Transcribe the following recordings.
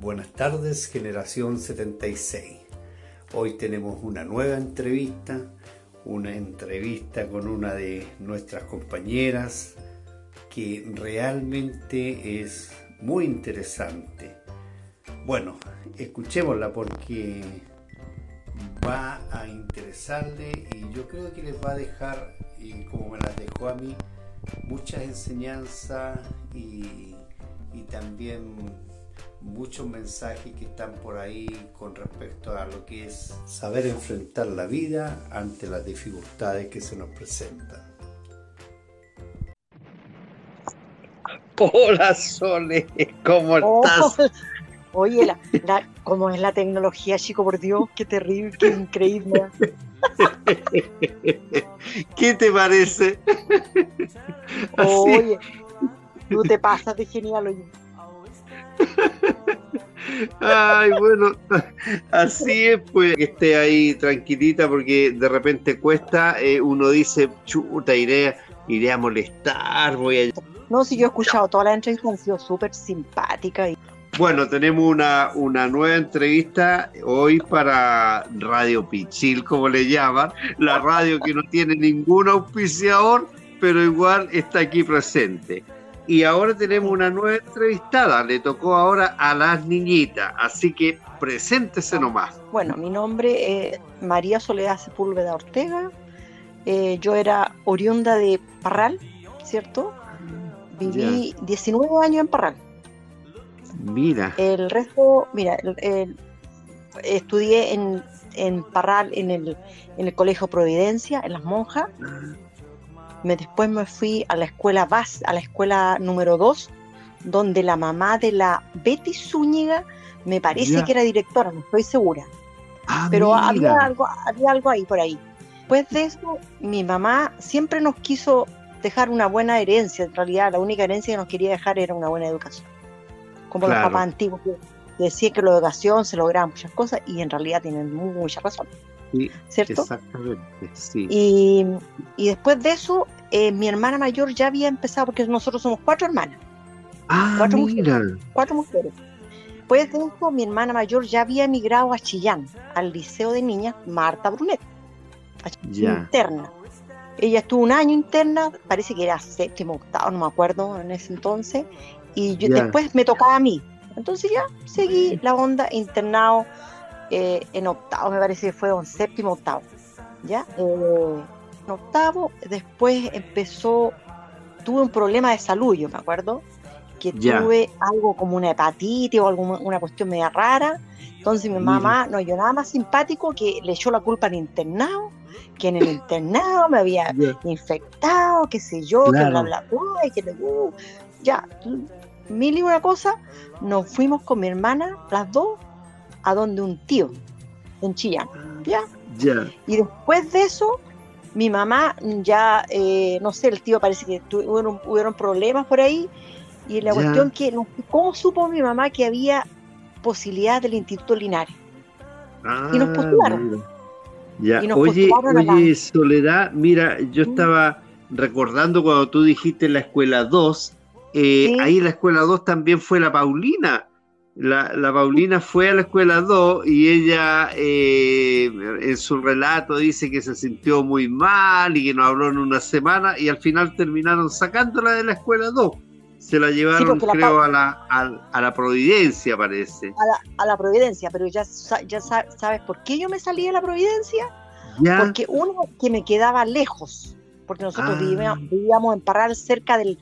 Buenas tardes, generación 76. Hoy tenemos una nueva entrevista, una entrevista con una de nuestras compañeras que realmente es muy interesante. Bueno, escuchémosla porque va a interesarle y yo creo que les va a dejar, y como me las dejó a mí, muchas enseñanzas y, y también muchos mensajes que están por ahí con respecto a lo que es saber enfrentar la vida ante las dificultades que se nos presentan. Hola Sole, ¿cómo estás? oye, la, ¿cómo es la tecnología, chico? Por Dios, qué terrible, qué increíble. ¿Qué te parece? Oye, tú te pasas de genial, oye. Ay, bueno, así es, pues que esté ahí tranquilita porque de repente cuesta, eh, uno dice, chuta, iré, iré a molestar, voy a... No, si yo he escuchado toda la entrevista, han sido súper simpática. Y... Bueno, tenemos una, una nueva entrevista hoy para Radio Pichil, como le llaman, la radio que no tiene ningún auspiciador, pero igual está aquí presente. Y ahora tenemos una nueva entrevistada, le tocó ahora a las niñitas, así que preséntese nomás. Bueno, mi nombre es María Soledad Sepúlveda Ortega, eh, yo era oriunda de Parral, ¿cierto? Viví 19 años en Parral. Mira. El resto, mira, estudié en, en Parral, en el, en el Colegio Providencia, en Las Monjas. Después me fui a la escuela base, a la escuela número 2, donde la mamá de la Betty Zúñiga me parece que era directora, no estoy segura. Ah, Pero había algo, había algo ahí por ahí. Después de eso, mi mamá siempre nos quiso dejar una buena herencia. En realidad, la única herencia que nos quería dejar era una buena educación. Como los papás antiguos que decían que la educación se lograba muchas cosas y en realidad tienen mucha razón. ¿Cierto? Exactamente, sí. Y, y después de eso, eh, mi hermana mayor ya había empezado, porque nosotros somos cuatro hermanas. Ah, cuatro mira. Mujeres, cuatro mujeres. Después de eso, mi hermana mayor ya había emigrado a Chillán, al Liceo de Niñas Marta Brunet, interna. Ella estuvo un año interna, parece que era séptimo, octavo, no me acuerdo en ese entonces, y yo, después me tocaba a mí. Entonces ya seguí la onda internado eh, en octavo, me parece que fue en séptimo, octavo. ¿Ya? Eh, octavo, después empezó, tuve un problema de salud, yo me acuerdo, que tuve algo como una hepatitis o alguna una cuestión media rara. Entonces mi mamá no yo nada más simpático que le echó la culpa al internado, que en el internado me había infectado, qué sé yo, que bla bla bla, que uh, ya, mil y una cosa, nos fuimos con mi hermana, las dos, a donde un tío, en Chillán, ¿ya? Ya. Y después de eso, mi mamá ya, eh, no sé, el tío parece que tuvieron, hubieron problemas por ahí, y la cuestión que, ¿cómo supo mi mamá que había posibilidad del Instituto Linares? y nos ah, postularon. Ya. oye, oye Soledad, mira, yo estaba recordando cuando tú dijiste la escuela 2, eh, ahí en la escuela 2 también fue la Paulina. La, Paulina fue a la escuela 2 y ella eh, en su relato dice que se sintió muy mal y que no habló en una semana y al final terminaron sacándola de la escuela 2. Se la llevaron, creo, a, la, a, la Providencia, parece. A la, Providencia, pero ya, ya sabes por qué yo me salí de la Providencia. Porque uno que me quedaba lejos, porque nosotros ah. vivíamos, en Parral cerca del,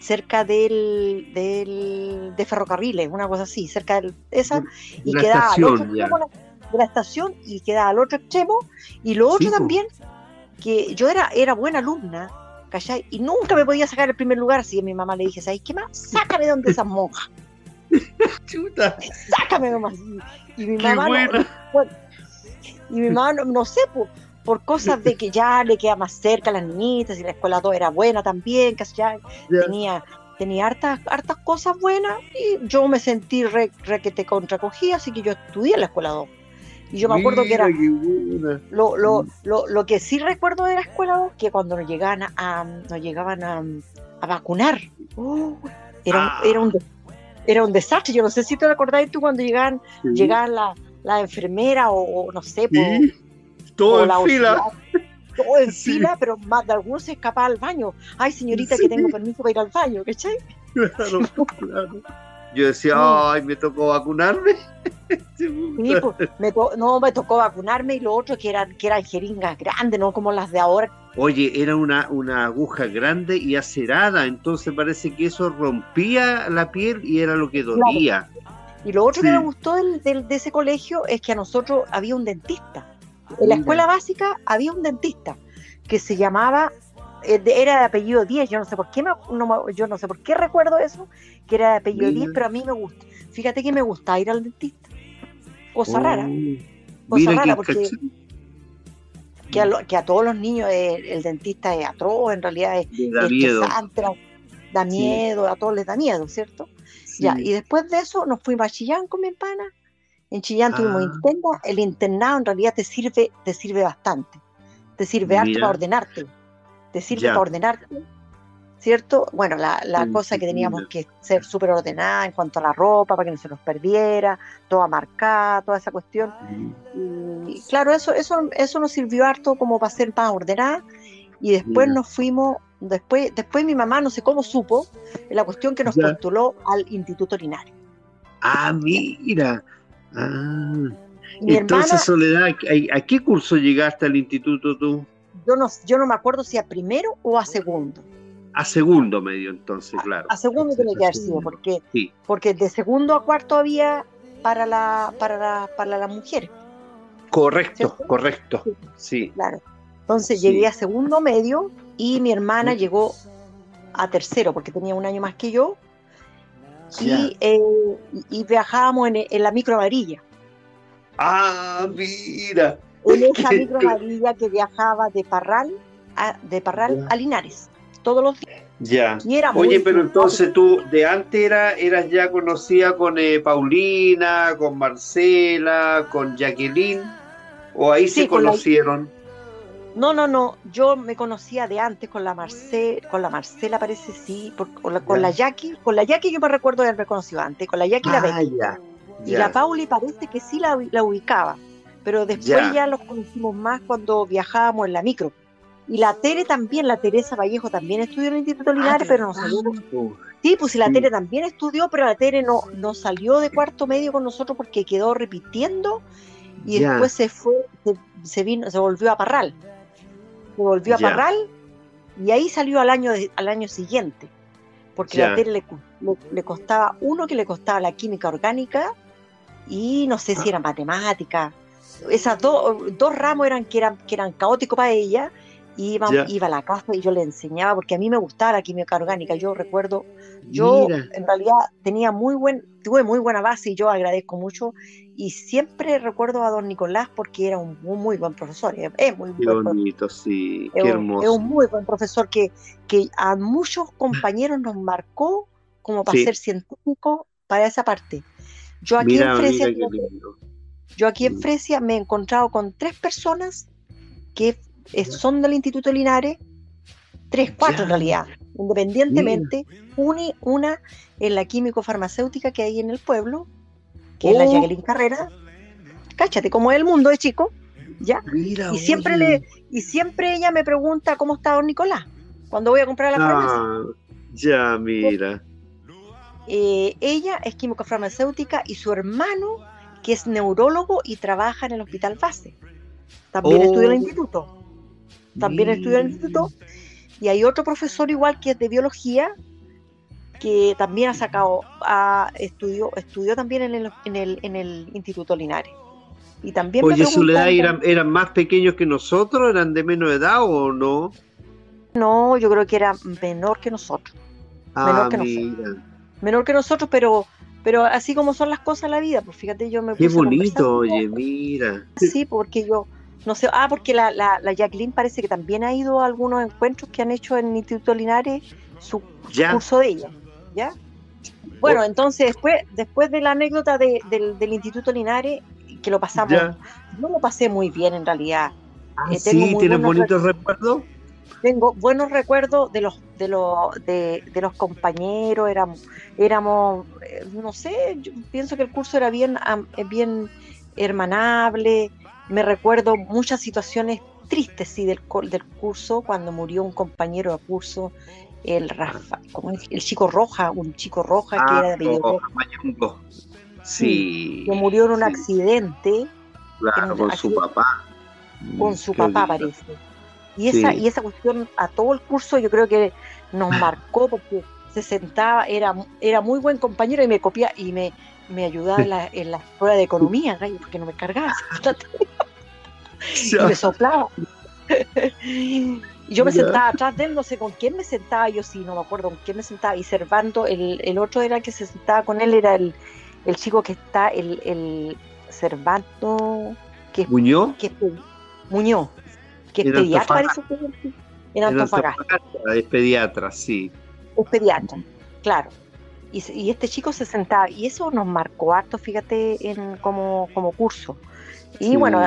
cerca del, del, de ferrocarriles, una cosa así, cerca de esa, y quedaba al otro extremo de la estación y quedaba al otro extremo, y lo otro también, que yo era, era buena alumna, ¿cachai? Y nunca me podía sacar el primer lugar, así que a mi mamá le dije, ¿sabes qué más? Sácame de donde esas monjas. Chuta. Sácame nomás. Y mi mamá, no, y mi mamá, no, sé, pues por cosas de que ya le queda más cerca a las niñitas y la escuela 2 era buena también, casi ya tenía tenía hartas, hartas cosas buenas y yo me sentí re, que te contracogía, así que yo estudié en la escuela 2. Y yo me acuerdo que era lo, lo, mm. lo, lo, que sí recuerdo de la escuela 2, que cuando nos llegaban a, nos llegaban a, vacunar, uh, era, ah. era un era un desastre. Yo no sé si te acordás tú cuando llegaban, llegaban la, la enfermera o, no sé, todo en fila. todo en fila, pero más de algunos se escapaba al baño. Ay, señorita, que tengo permiso para ir al baño, ¿cachai? Claro, claro. Yo decía, ay, me tocó vacunarme. Pues, no, me tocó vacunarme y lo otro que eran, que eran jeringas grandes, no como las de ahora. Oye, era una, una aguja grande y acerada, entonces parece que eso rompía la piel y era lo que dolía. Y lo otro que me gustó del, de ese colegio es que a nosotros había un dentista. En la escuela básica había un dentista que se llamaba eh, era de apellido 10, yo no sé por qué no, yo no sé por qué recuerdo eso, que era de apellido 10, pero a mí me gusta. Fíjate que me gusta ir al dentista. Cosa rara. Oh, Cosa rara porque que a, que a, todos los niños el, dentista es atroz, en realidad es, da miedo. da miedo, a todos les da miedo, ¿cierto? Ya, y después de eso nos fuimos a Chillán con mi hermana. En Chillán tuvimos ah. interna, el internado en realidad te sirve, te sirve bastante. Te sirve harto para ordenarte te sirve para ordenarte, ¿cierto? Bueno, la, la cosa que teníamos que ser súper ordenada en cuanto a la ropa, para que no se nos perdiera, toda marcada, toda esa cuestión. Y claro, eso, eso, eso nos sirvió harto como para ser más ordenada. Y después nos fuimos, después, después mi mamá no sé cómo supo, la cuestión que nos postuló al Instituto Linares. Ah, mira. Ah. Entonces, Soledad, ¿a, qué curso llegaste al instituto tú? yo no, yo no me acuerdo si a primero o a segundo. A segundo medio, entonces, claro. A, segundo tiene que haber sido, porque, porque de segundo a cuarto había para la, para la, para las mujeres. Correcto, correcto. Sí. Claro. Entonces llegué a segundo medio y mi hermana llegó a tercero, porque tenía un año más que yo. Y, eh, y, viajábamos en, en la micro amarilla. Ah, mira en esa micro amarilla que viajaba de Parral a, de Parral a Linares todos los días. Ya. Oye, pero entonces tú de antes era, eras ya conocida con eh, Paulina, con Marcela, con Jacqueline, o ahí se conocieron. No, no, no. Yo me conocía de antes con la Marce, con la Marcela parece sí, con, la, con la Jackie, con la Jackie yo me recuerdo de haberme conocido antes, con la Jackie la ah, Ya, Y la Pauli parece que sí la, la ubicaba pero después ya. los conocimos más cuando viajábamos en la micro. Y la Tere también, la Teresa Vallejo también estudió en el Instituto Linares, ah, pero no salió. Sí, pues sí, la Tere también estudió, pero la Tere no, no salió de cuarto medio con nosotros porque quedó repitiendo y después se fue, se, vino, se volvió a Parral. Se volvió a Parral y ahí salió al año, al año siguiente. Porque la Tere le, le, costaba, uno que le costaba la química orgánica y no sé si ah. era matemática esas dos ramos eran que, eran que eran caóticos para ella, iba, iba a la casa y yo le enseñaba, porque a mí me gustaba la química orgánica, yo recuerdo, yo en realidad tenía muy buen, tuve muy buena base y yo agradezco mucho, y siempre recuerdo a don Nicolás porque era un, muy buen profesor, es, muy qué bonito, sí, qué hermoso. Es un muy buen profesor que, que a muchos compañeros nos marcó como para ser científico para esa parte. Yo aquí en Fresia, yo aquí en. Fresia me he encontrado con tres personas que son del Instituto Linares, tres, cuatro en realidad, independientemente, una en la químico-farmacéutica que hay en el pueblo, que es la oh. Jacqueline Carrera. Cáchate, como es el mundo de chico, ¿ya? y siempre le, y siempre ella me pregunta cómo está don Nicolás, cuando voy a comprar la farmacia. Ah, ya, mira. Eh, ella es químico-farmacéutica y su hermano que es neurólogo y trabaja en el hospital base. También estudia en el oh. instituto. También estudia en el instituto. Y hay otro profesor igual que es de biología, que también ha sacado, estudió, estudió también en el, en el, en el Instituto Linares. Y también Oye, Soledad, ¿eran, ¿eran más pequeños que nosotros? ¿Eran de menos edad o no? No, yo creo que era menor que nosotros. Ah, menor que nosotros. Menor que nosotros, pero pero así como son las cosas en la vida, pues fíjate, yo me Qué bonito, oye, mira. Sí, porque yo, no sé, ah, porque la, la, la, Jacqueline parece que también ha ido a algunos encuentros que han hecho en el Instituto Linares, su curso de ella, ¿ya? Bueno, oh. entonces después, después de la anécdota del, del, Instituto Linares, que lo pasamos, yo lo pasé muy bien en realidad. Ah, eh, sí, ¿tienes bonitos recuerdos? tengo buenos recuerdos de los de los de, los compañeros, éramos, éramos, eh, no sé, yo pienso que el curso era bien, bien hermanable, me recuerdo muchas situaciones tristes sí del, del curso, cuando murió un compañero de curso, el Rafa, como el chico roja, un chico roja que era de ah, Sí, que murió en un accidente. Claro, con su papá. Con su papá parece. Y esa, y esa cuestión a todo el curso yo creo que nos marcó porque se sentaba, era, era muy buen compañero y me copia y me, me ayudaba en la, en la de economía, porque no me cargaba. y me soplaba. y yo me sentaba atrás de él, no sé con quién me sentaba, yo sí, no me acuerdo con quién me sentaba, y Servando, el, el otro era el que se sentaba con él, era el, el chico que está, el, el Servando, que, ¿Muñoz? Que, Muñoz, que es pediatra, parece que en Antofagasta. Es pediatra, sí. Es pediatra, claro. Y, y, este chico se sentaba, y eso nos marcó harto, fíjate, en, como, como curso. Y bueno,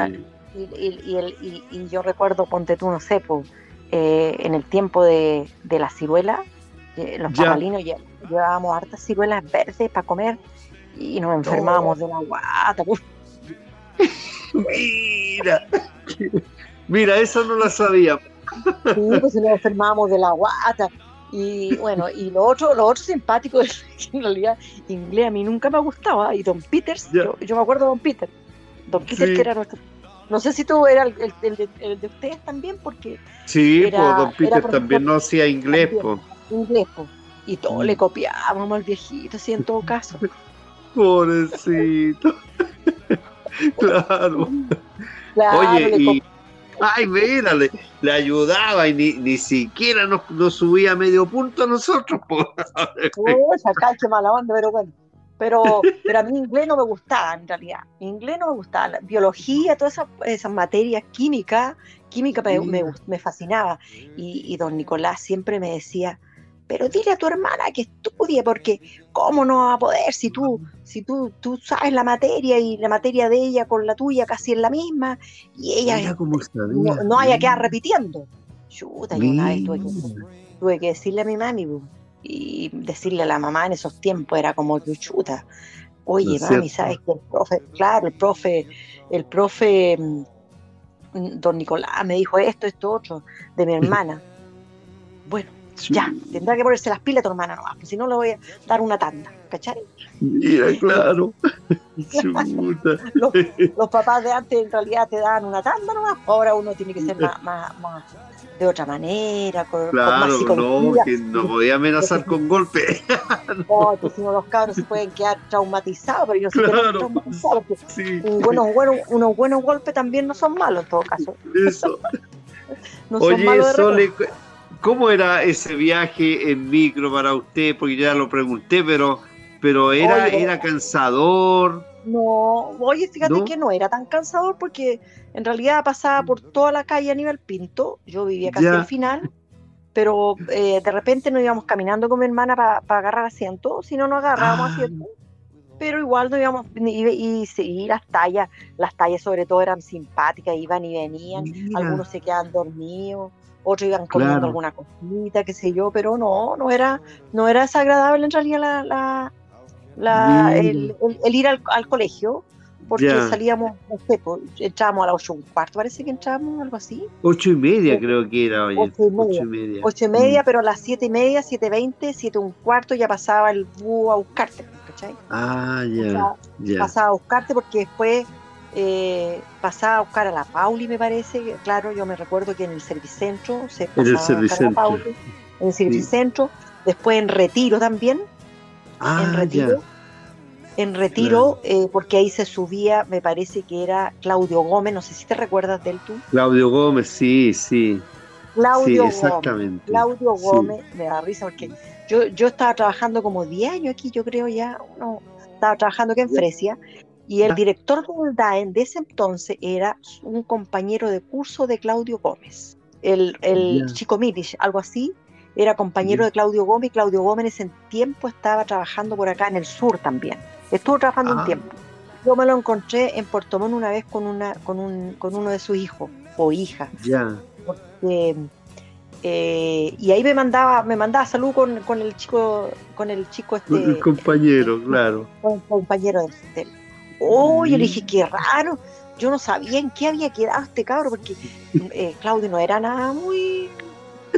y, y, yo recuerdo, ponte tú, no sé, pues, eh, en el tiempo de, de la ciruela, eh, los papalinos llevábamos hartas ciruelas verdes para comer y nos enfermábamos de la guata. Pues. Mira, mira, eso no lo sabía. Sí, pues nos enfermábamos de la guata. Y bueno, y lo otro, lo otro simpático es que en realidad inglés a mí nunca me gustaba. Y Don Peters, yo, me acuerdo de Don Peter. Don Peter que era nuestro no sé si tú eras el, de, ustedes también, porque. Sí, pues Don Peter también no hacía inglés, pues. Inglés, pues. Y todo le copiábamos al viejito, así en todo caso. Pobrecito. claro. Oye, y. Ay, mira, le, ayudaba y ni, ni siquiera nos, nos, subía medio punto a nosotros. Pues. Uy, acá qué mala onda, pero bueno. Pero, pero a mí inglés no me gustaba, en realidad. Inglés no me gustaba. La biología, todas esas, esas materias, química, química me, me, fascinaba. Y, y, don Nicolás siempre me decía, pero dile a tu hermana que estudie, porque ¿cómo no va a poder si tú, si tú, tú sabes la materia y la materia de ella con la tuya casi es la misma? Y ella no, no haya que repitiendo. Chuta, yo una vez tuve que, tuve que decirle a mi mami, y decirle a la mamá en esos tiempos era como que chuta. Oye, mami, ¿sabes que el profe, claro, el profe, el profe mm, don Nicolás me dijo esto, esto, otro, de mi hermana. bueno, ya, tendrá que ponerse las pilas tu hermana no, pues si no le voy a dar una tanda, ¿cachai? Mira, claro. los, los, papás de antes en realidad te dan una tanda nomás, ahora uno tiene que ser más, más, más de otra manera, con, claro, no, que no podía amenazar con golpe. no, que si no los cabros se pueden quedar traumatizados, pero yo no se claro. traumatizados. Sí. Buenos, buenos, unos buenos golpes también no son malos en todo caso. Eso. no Oye, son malos Sole, ¿cómo era ese viaje en micro para usted? Porque ya lo pregunté, pero, pero era, era cansador. No, oye, fíjate que no era tan cansador porque en realidad pasaba por toda la calle a nivel Pinto, yo vivía casi al final, pero eh, de repente nos íbamos caminando con mi hermana para agarrar asiento, si no nos agarrábamos ah. asiento, pero igual no íbamos, y, y, las tallas, las tallas sobre todo eran simpáticas, iban y venían, algunos se quedaban dormidos, otros iban comiendo alguna cosita, qué sé yo, pero no, no era, no era desagradable en realidad la, la, el, ir al, colegio, porque salíamos, no sé, pues, entrábamos a las ocho y un cuarto, parece que entrábamos, algo así. Ocho y media creo que era, oye. Ocho y media. Ocho y media, mm. pero a las siete y media, siete veinte, siete un cuarto ya pasaba el búho a buscarte, ¿cachai? Ah, ya, ya. Pasaba a buscarte porque después eh, pasaba a buscar a la Pauli, me parece. Claro, yo me recuerdo que en el servicentro se pasaba en el servicentro. en el servicentro, después en retiro también. Ah, en retiro en retiro, eh, porque ahí se subía, me parece que era Claudio Gómez, no sé si te recuerdas de él tú. Claudio Gómez, sí, sí. Claudio Gómez. Claudio Gómez, me da risa porque yo, yo estaba trabajando como 10 años aquí, yo creo ya, uno, estaba trabajando aquí en Fresia, y el director del DAEN de ese entonces era un compañero de curso de Claudio Gómez, el, el chico Milish, algo así, era compañero de Claudio Gómez, y Claudio Gómez en ese tiempo estaba trabajando por acá en el sur también. Estuvo trabajando un ah. tiempo. Yo me lo encontré en Puerto Montt una vez con una con un con uno de sus hijos o hija. Ya. Eh, y ahí me mandaba, me mandaba salud con, con el chico, con el chico este. el compañero, claro. Con el compañero del Oh, yo le dije, qué raro. Yo no sabía en qué había quedado este cabro, porque eh, Claudio no era nada muy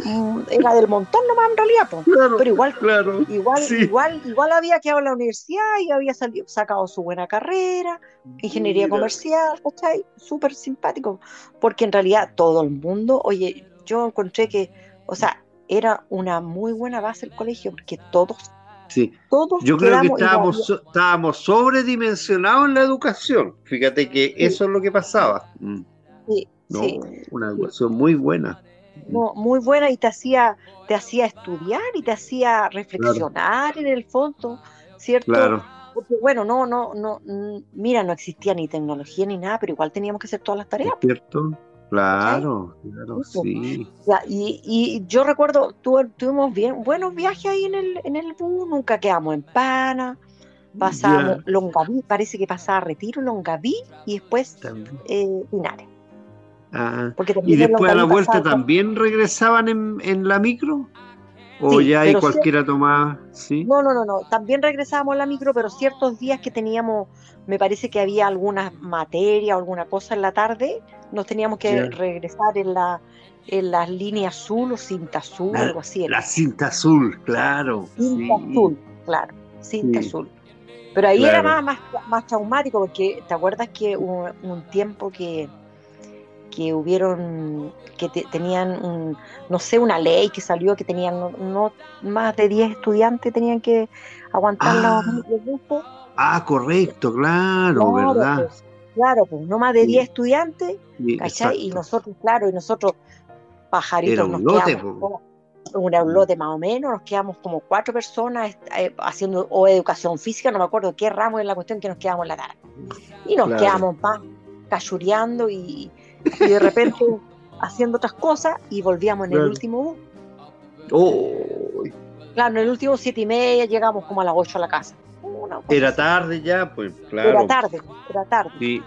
Mm, era del montón nomás en realidad, pero igual, claro, igual, igual, igual había quedado en la universidad y había salido, sacado su buena carrera, ingeniería comercial, ¿cachai? Súper simpático, porque en realidad todo el mundo, oye, yo encontré que, o sea, era una muy buena base el colegio, porque todos Sí. Todos Yo creo que estábamos, estábamos sobredimensionados en la educación. Fíjate que eso es lo que pasaba. Mm. Sí, Una educación muy buena muy buena y te hacía, te hacía estudiar y te hacía reflexionar en el fondo, ¿cierto? Claro. Porque bueno, no, no, no, mira, no existía ni tecnología ni nada, pero igual teníamos que hacer todas las tareas. ¿Cierto? Claro, claro, sí. y, y, yo recuerdo, tuvimos bien, buenos viajes ahí en el, en el bus, nunca quedamos en Pana, pasamos Longaví, parece que pasaba Retiro, Longaví y después eh, Linares. Ah, ¿Y después a la vuelta también regresaban en, la micro? ¿O ya hay cualquiera tomada? ¿sí? No, no, no, no. También regresábamos en la micro, pero ciertos días que teníamos, me parece que había alguna materia o alguna cosa en la tarde, nos teníamos que regresar en la en las líneas azul o cinta azul, algo así. La cinta azul, claro. Cinta azul, claro, cinta azul. Pero ahí era más, más, traumático porque te acuerdas que un tiempo que que hubieron, que tenían, no sé, una ley que salió que tenían no, más de 10 estudiantes tenían que aguantar ah, los grupos. Ah, correcto, claro, ¿verdad? Pues, claro, pues no más de 10 estudiantes, Y nosotros, claro, y nosotros, pajaritos, un nos lote, quedamos, un lote más o menos, nos quedamos como cuatro personas eh, haciendo o educación física, no me acuerdo qué ramo es la cuestión que nos quedamos en la tarde. Y nos quedamos más cachureando y, y de repente haciendo otras cosas y volvíamos en el último bus. Oh. Claro, en el último siete y media llegamos como a las ocho a la casa. Era tarde ya, pues claro. Era tarde, era tarde. Sí,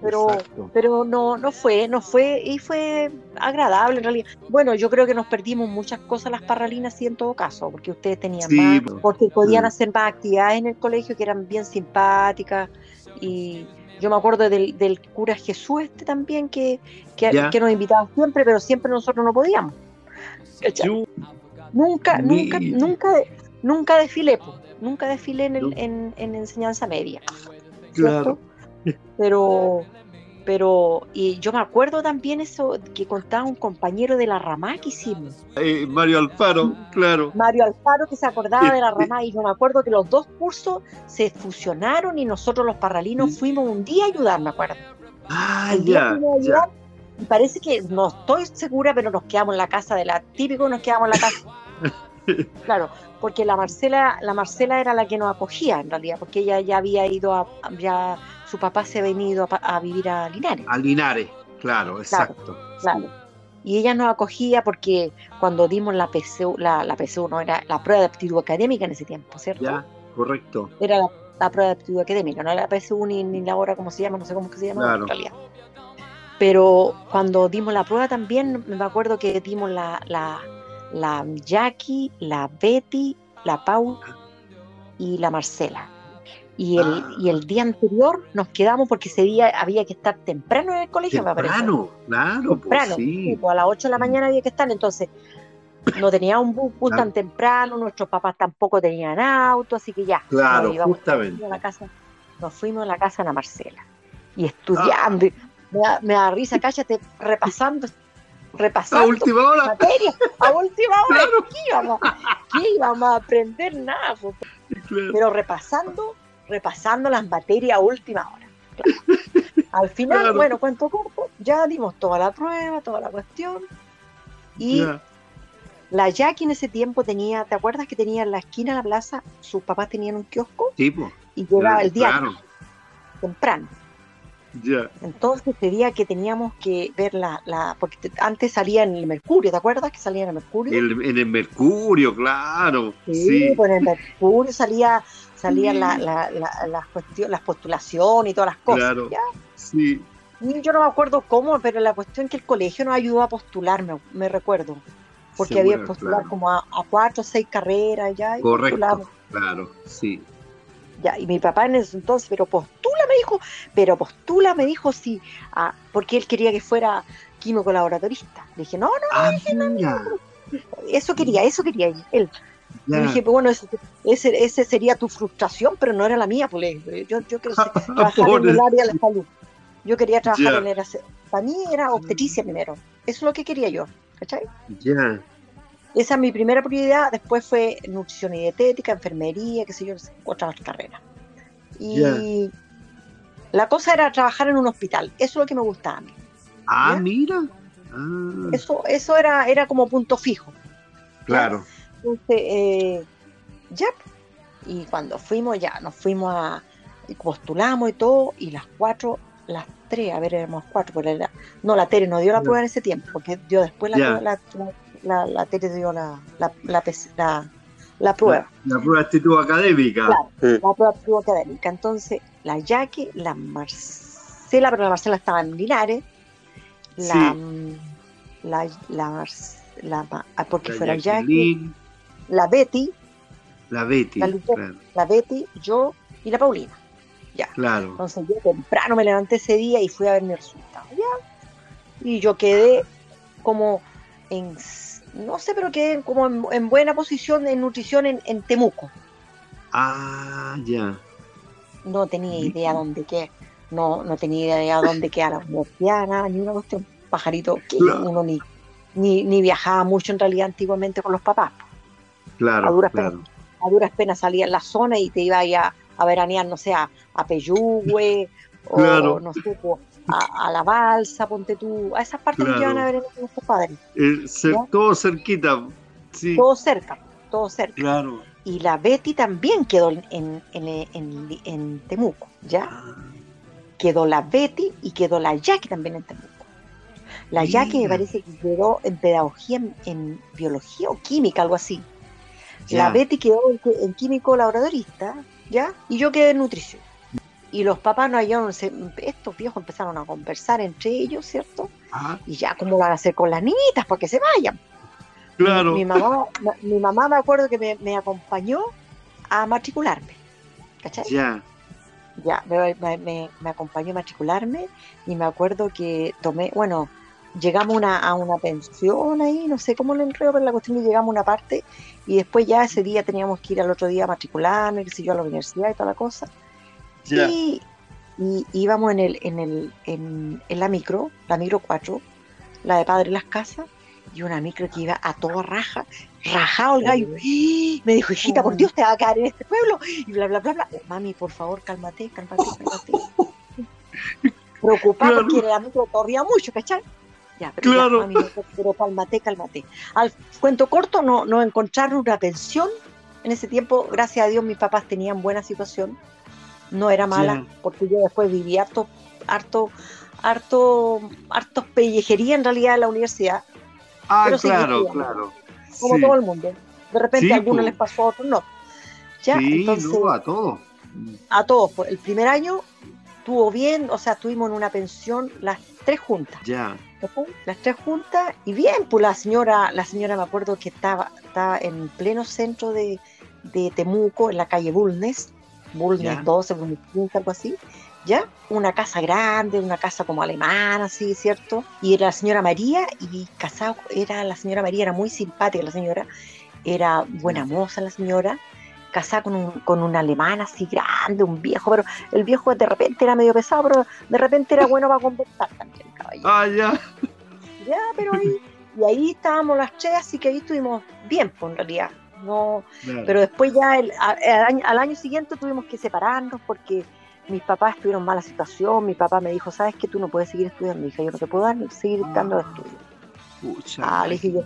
pero, pero no, no fue, no fue, y fue agradable en realidad. Bueno, yo creo que nos perdimos muchas cosas las parralinas sí en todo caso, porque ustedes tenían más, porque podían hacer más actividades en el colegio que eran bien simpáticas y, yo me acuerdo del, del cura Jesús este también, que, que, nos invitaba siempre, pero siempre nosotros no podíamos. Nunca, nunca, nunca, nunca desfilé, nunca desfilé en, el, en, en enseñanza media. Claro. Pero, pero y yo me acuerdo también eso que contaba un compañero de la ramá que hicimos. Eh, Mario Alfaro, claro. Mario Alfaro que se acordaba de la ramá y yo me acuerdo que los dos cursos se fusionaron y nosotros los parralinos fuimos un día a ayudar, me acuerdo. Ah, ya, Y parece que no estoy segura, pero nos quedamos en la casa de la típico, nos quedamos en la casa. claro, porque la Marcela, la Marcela era la que nos acogía en realidad, porque ella ya había ido a, ya su papá se ha venido a, vivir a Linares. A Linares, claro, exacto. Claro, Y ella nos acogía porque cuando dimos la PSU, la, la PSU no era la prueba de aptitud académica en ese tiempo, ¿cierto? Ya, correcto. Era la, prueba de aptitud académica, no era la PSU ni, ni la hora, como se llama, no sé cómo se llama en realidad. Pero cuando dimos la prueba también, me acuerdo que dimos la, la, la Jackie, la Betty, la Paula y la Marcela y el, ah. y el día anterior nos quedamos porque ese día había que estar temprano en el colegio. Temprano, claro. Pues temprano, sí. Pues a las 8 de la mañana había que estar, entonces no tenía un bus, tan temprano, nuestros papás tampoco tenían auto, así que ya. Claro, justamente. A la casa, nos fuimos a la casa de Ana Marcela y estudiando. Ah. me, da, risa, cállate, repasando repasando a última hora materia, a última hora ¿qué, íbamos, ¿qué íbamos a aprender nada pues. pero repasando repasando las materias a última hora. Al final, bueno, cuento corto, ya dimos toda la prueba, toda la cuestión. Y la Jackie en ese tiempo tenía, ¿te acuerdas que tenía en la esquina de la plaza, sus papás tenían un kiosco? y llegaba el día temprano. Entonces sería que teníamos que ver la, la porque antes salía en el Mercurio, ¿te acuerdas que salía en el Mercurio? en el Mercurio, claro. Sí, pues en el Mercurio salía salían la, la, las, las postulaciones y todas las cosas. Claro, sí. Yo no me acuerdo cómo, pero la cuestión es que el colegio nos ayudó a postular, me, recuerdo. porque había postulado como a, cuatro o seis carreras ya. Correcto, claro, sí. Ya, y mi papá en ese entonces, pero postula, me dijo, pero postula, me dijo, sí, ah, porque él quería que fuera químico colaboratorista. Le dije, no, no, ah, dije, no, eso quería, eso quería él. Le dije, pues bueno, ese, ese, sería tu frustración, pero no era la mía, pues yo, yo quería trabajar en el área de la salud. Yo quería trabajar en el Para mí era obstetricia primero. Eso es lo que quería yo, ¿cachai? Ya. Esa es mi primera prioridad. Después fue nutrición y dietética, enfermería, qué sé yo, otras carreras. Y la cosa era trabajar en un hospital. Eso es lo que me gustaba a mí. Ah, mira. Ah. Eso, eso era, era como punto fijo. Claro. Entonces, eh, ya. Y cuando fuimos, ya, nos fuimos a. postulamos y todo, y las cuatro, las tres, a ver, éramos cuatro, pero era, no, la Tere no dio la prueba en ese tiempo, porque dio después la, la, la, la Tere dio la, la, la, la prueba. La, prueba de actitud académica. Claro, la prueba de actitud académica. Entonces, la Jackie, la Marcela, pero la Marcela estaba en Linares, la, la, la, la, ah, porque fuera Jackie, la Betty, la Betty, la, Betty, yo y la Paulina. Ya. Claro. Entonces yo temprano me levanté ese día y fui a ver mi resultado. Ya. Y yo quedé como en, no sé, pero quedé como en, buena posición en nutrición en, Temuco. Ah, ya. No tenía idea dónde qué, no, no tenía idea dónde queda la universidad, ni una cuestión pajarito que uno ni, ni, viajaba mucho en realidad antiguamente con los papás. Claro, a duras, claro. Penas, a duras penas salía en la zona y te iba a, a veranear, no sé, a, a Peyúgue, o no sé, a, la balsa, ponte tú, a esas partes que iban a ver en nuestros padres. todo cerquita, sí. Todo cerca, todo cerca. Claro. Y la Betty también quedó en, en, en, en Temuco, ¿ya? Ah. Quedó la Betty y quedó la Jackie también en Temuco. La Jackie me parece que quedó en pedagogía, en, biología o química, algo así. La Betty quedó en, químico laboratorista, ¿ya? Y yo quedé en nutrición. Y los papás no hallaron, estos viejos empezaron a conversar entre ellos, ¿cierto? Y ya, ¿cómo lo van a hacer con las niñitas? Para que se vayan. Claro. Mi, mamá, mi mamá me acuerdo que me, acompañó a matricularme. ¿Cachai? Ya. Ya, me, me, me, acompañó a matricularme y me acuerdo que tomé, bueno, llegamos una, a una pensión ahí, no sé cómo lo enredo, pero la cuestión es que llegamos a una parte y después ya ese día teníamos que ir al otro día a matricularnos, qué sé yo, a la universidad y toda la cosa. Y, íbamos en el, en el, en, la micro, la micro 4, la de Padre Las Casas, y una micro que iba a toda raja, rajado el gallo. ¡Ah! Me dijo, hijita, por Dios te va a caer en este pueblo. Y bla, bla, bla, bla. Mami, por favor, cálmate, cálmate, cálmate. Preocupado porque la micro corría mucho, ¿cachai? Ya, pero, claro. pero cálmate, cálmate. Al cuento corto, no, no encontraron una pensión. En ese tiempo, gracias a Dios, mis papás tenían buena situación. No era mala, porque yo después viví harto, harto, harto, hartos pellejería en realidad en la universidad. Ah, claro, claro. Como todo el mundo. De repente a algunos pues. les pasó, a otros no. ¿Ya? Sí, Entonces, a todos. A todos. Pues, el primer año estuvo bien, o sea, estuvimos en una pensión las tres juntas. Ya. Las tres juntas y bien, pues la señora, la señora me acuerdo que estaba, estaba en pleno centro de, Temuco, en la calle Bulnes, Bulnes 12, Bulnes 15, algo así, ¿ya? Una casa grande, una casa como alemana, así, ¿cierto? Y era la señora María y casado, era la señora María, era muy simpática la señora, era buena moza la señora, casada con un, con un alemán así grande, un viejo, pero el viejo de repente era medio pesado, pero de repente era bueno para conversar también, caballero. Ah, ya. Ya, pero ahí, y ahí estábamos las tres, así que ahí estuvimos bien, pues en realidad. No, pero después ya el, al, año, siguiente tuvimos que separarnos porque mis papás estuvieron en mala situación, mi papá me dijo, sabes que tú no puedes seguir estudiando, dije, yo no te puedo dar, seguir dando estudios. ah, le dije yo,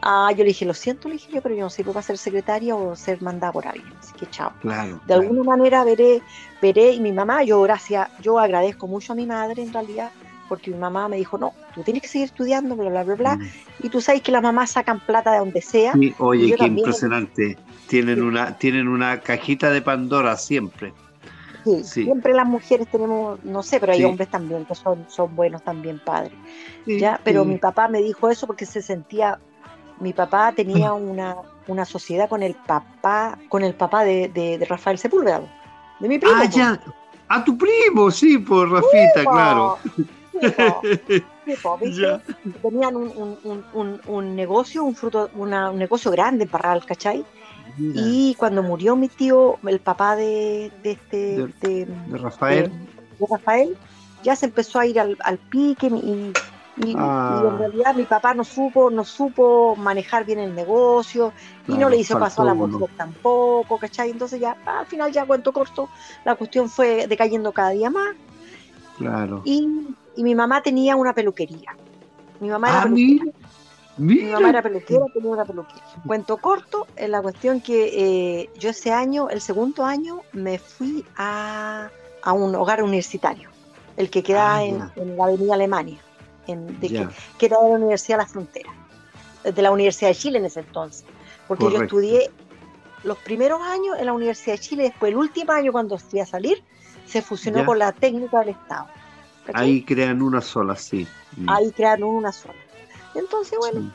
Ah, yo le dije, lo siento, le dije yo, pero yo no sé si ser secretaria o ser mandada por alguien. Así que chao. Claro, de alguna manera veré, veré, y mi mamá, yo gracias, yo agradezco mucho a mi madre en realidad, porque mi mamá me dijo, no, tú tienes que seguir estudiando, bla, bla, bla, bla. Mm. Y tú sabes que las mamás sacan plata de donde sea. oye, qué impresionante. Tienen, una, tienen una cajita de Pandora siempre. Sí, siempre las mujeres tenemos, no sé, pero hay hombres también que son, son buenos también padres. ¿ya? Pero mi papá me dijo eso porque se sentía mi papá tenía una, una sociedad con el papá, con el papá de, de, Rafael Sepúlveda, de mi primo. Ah, ya. A tu primo, sí, por Rafita, claro. Tenían un, negocio, un fruto, un negocio grande en Parral, ¿cachai? Y cuando murió mi tío, el papá de, este de, Rafael. De, Rafael, ya se empezó a ir al, pique y, ah. en realidad mi papá no supo, no supo manejar bien el negocio y no le hizo paso a la mujer tampoco, ¿cachai? Entonces ya, al final ya cuento corto, la cuestión fue decayendo cada día más. Claro. Y, mi mamá tenía una peluquería. Mi mamá era ah, peluquera. Mi mamá era peluquera, tenía una peluquera. Cuento corto, en la cuestión que eh, yo ese año, el segundo año, me fui a, un hogar universitario, el que queda ah, en, la avenida Alemania, en, de que, era de la Universidad de la Frontera, de la Universidad de Chile en ese entonces. Porque yo estudié los primeros años en la Universidad de Chile, después el último año cuando fui a salir, se fusionó con la técnica del Estado. Ahí crean una sola, sí. Mm. Ahí crean una sola. Entonces, bueno,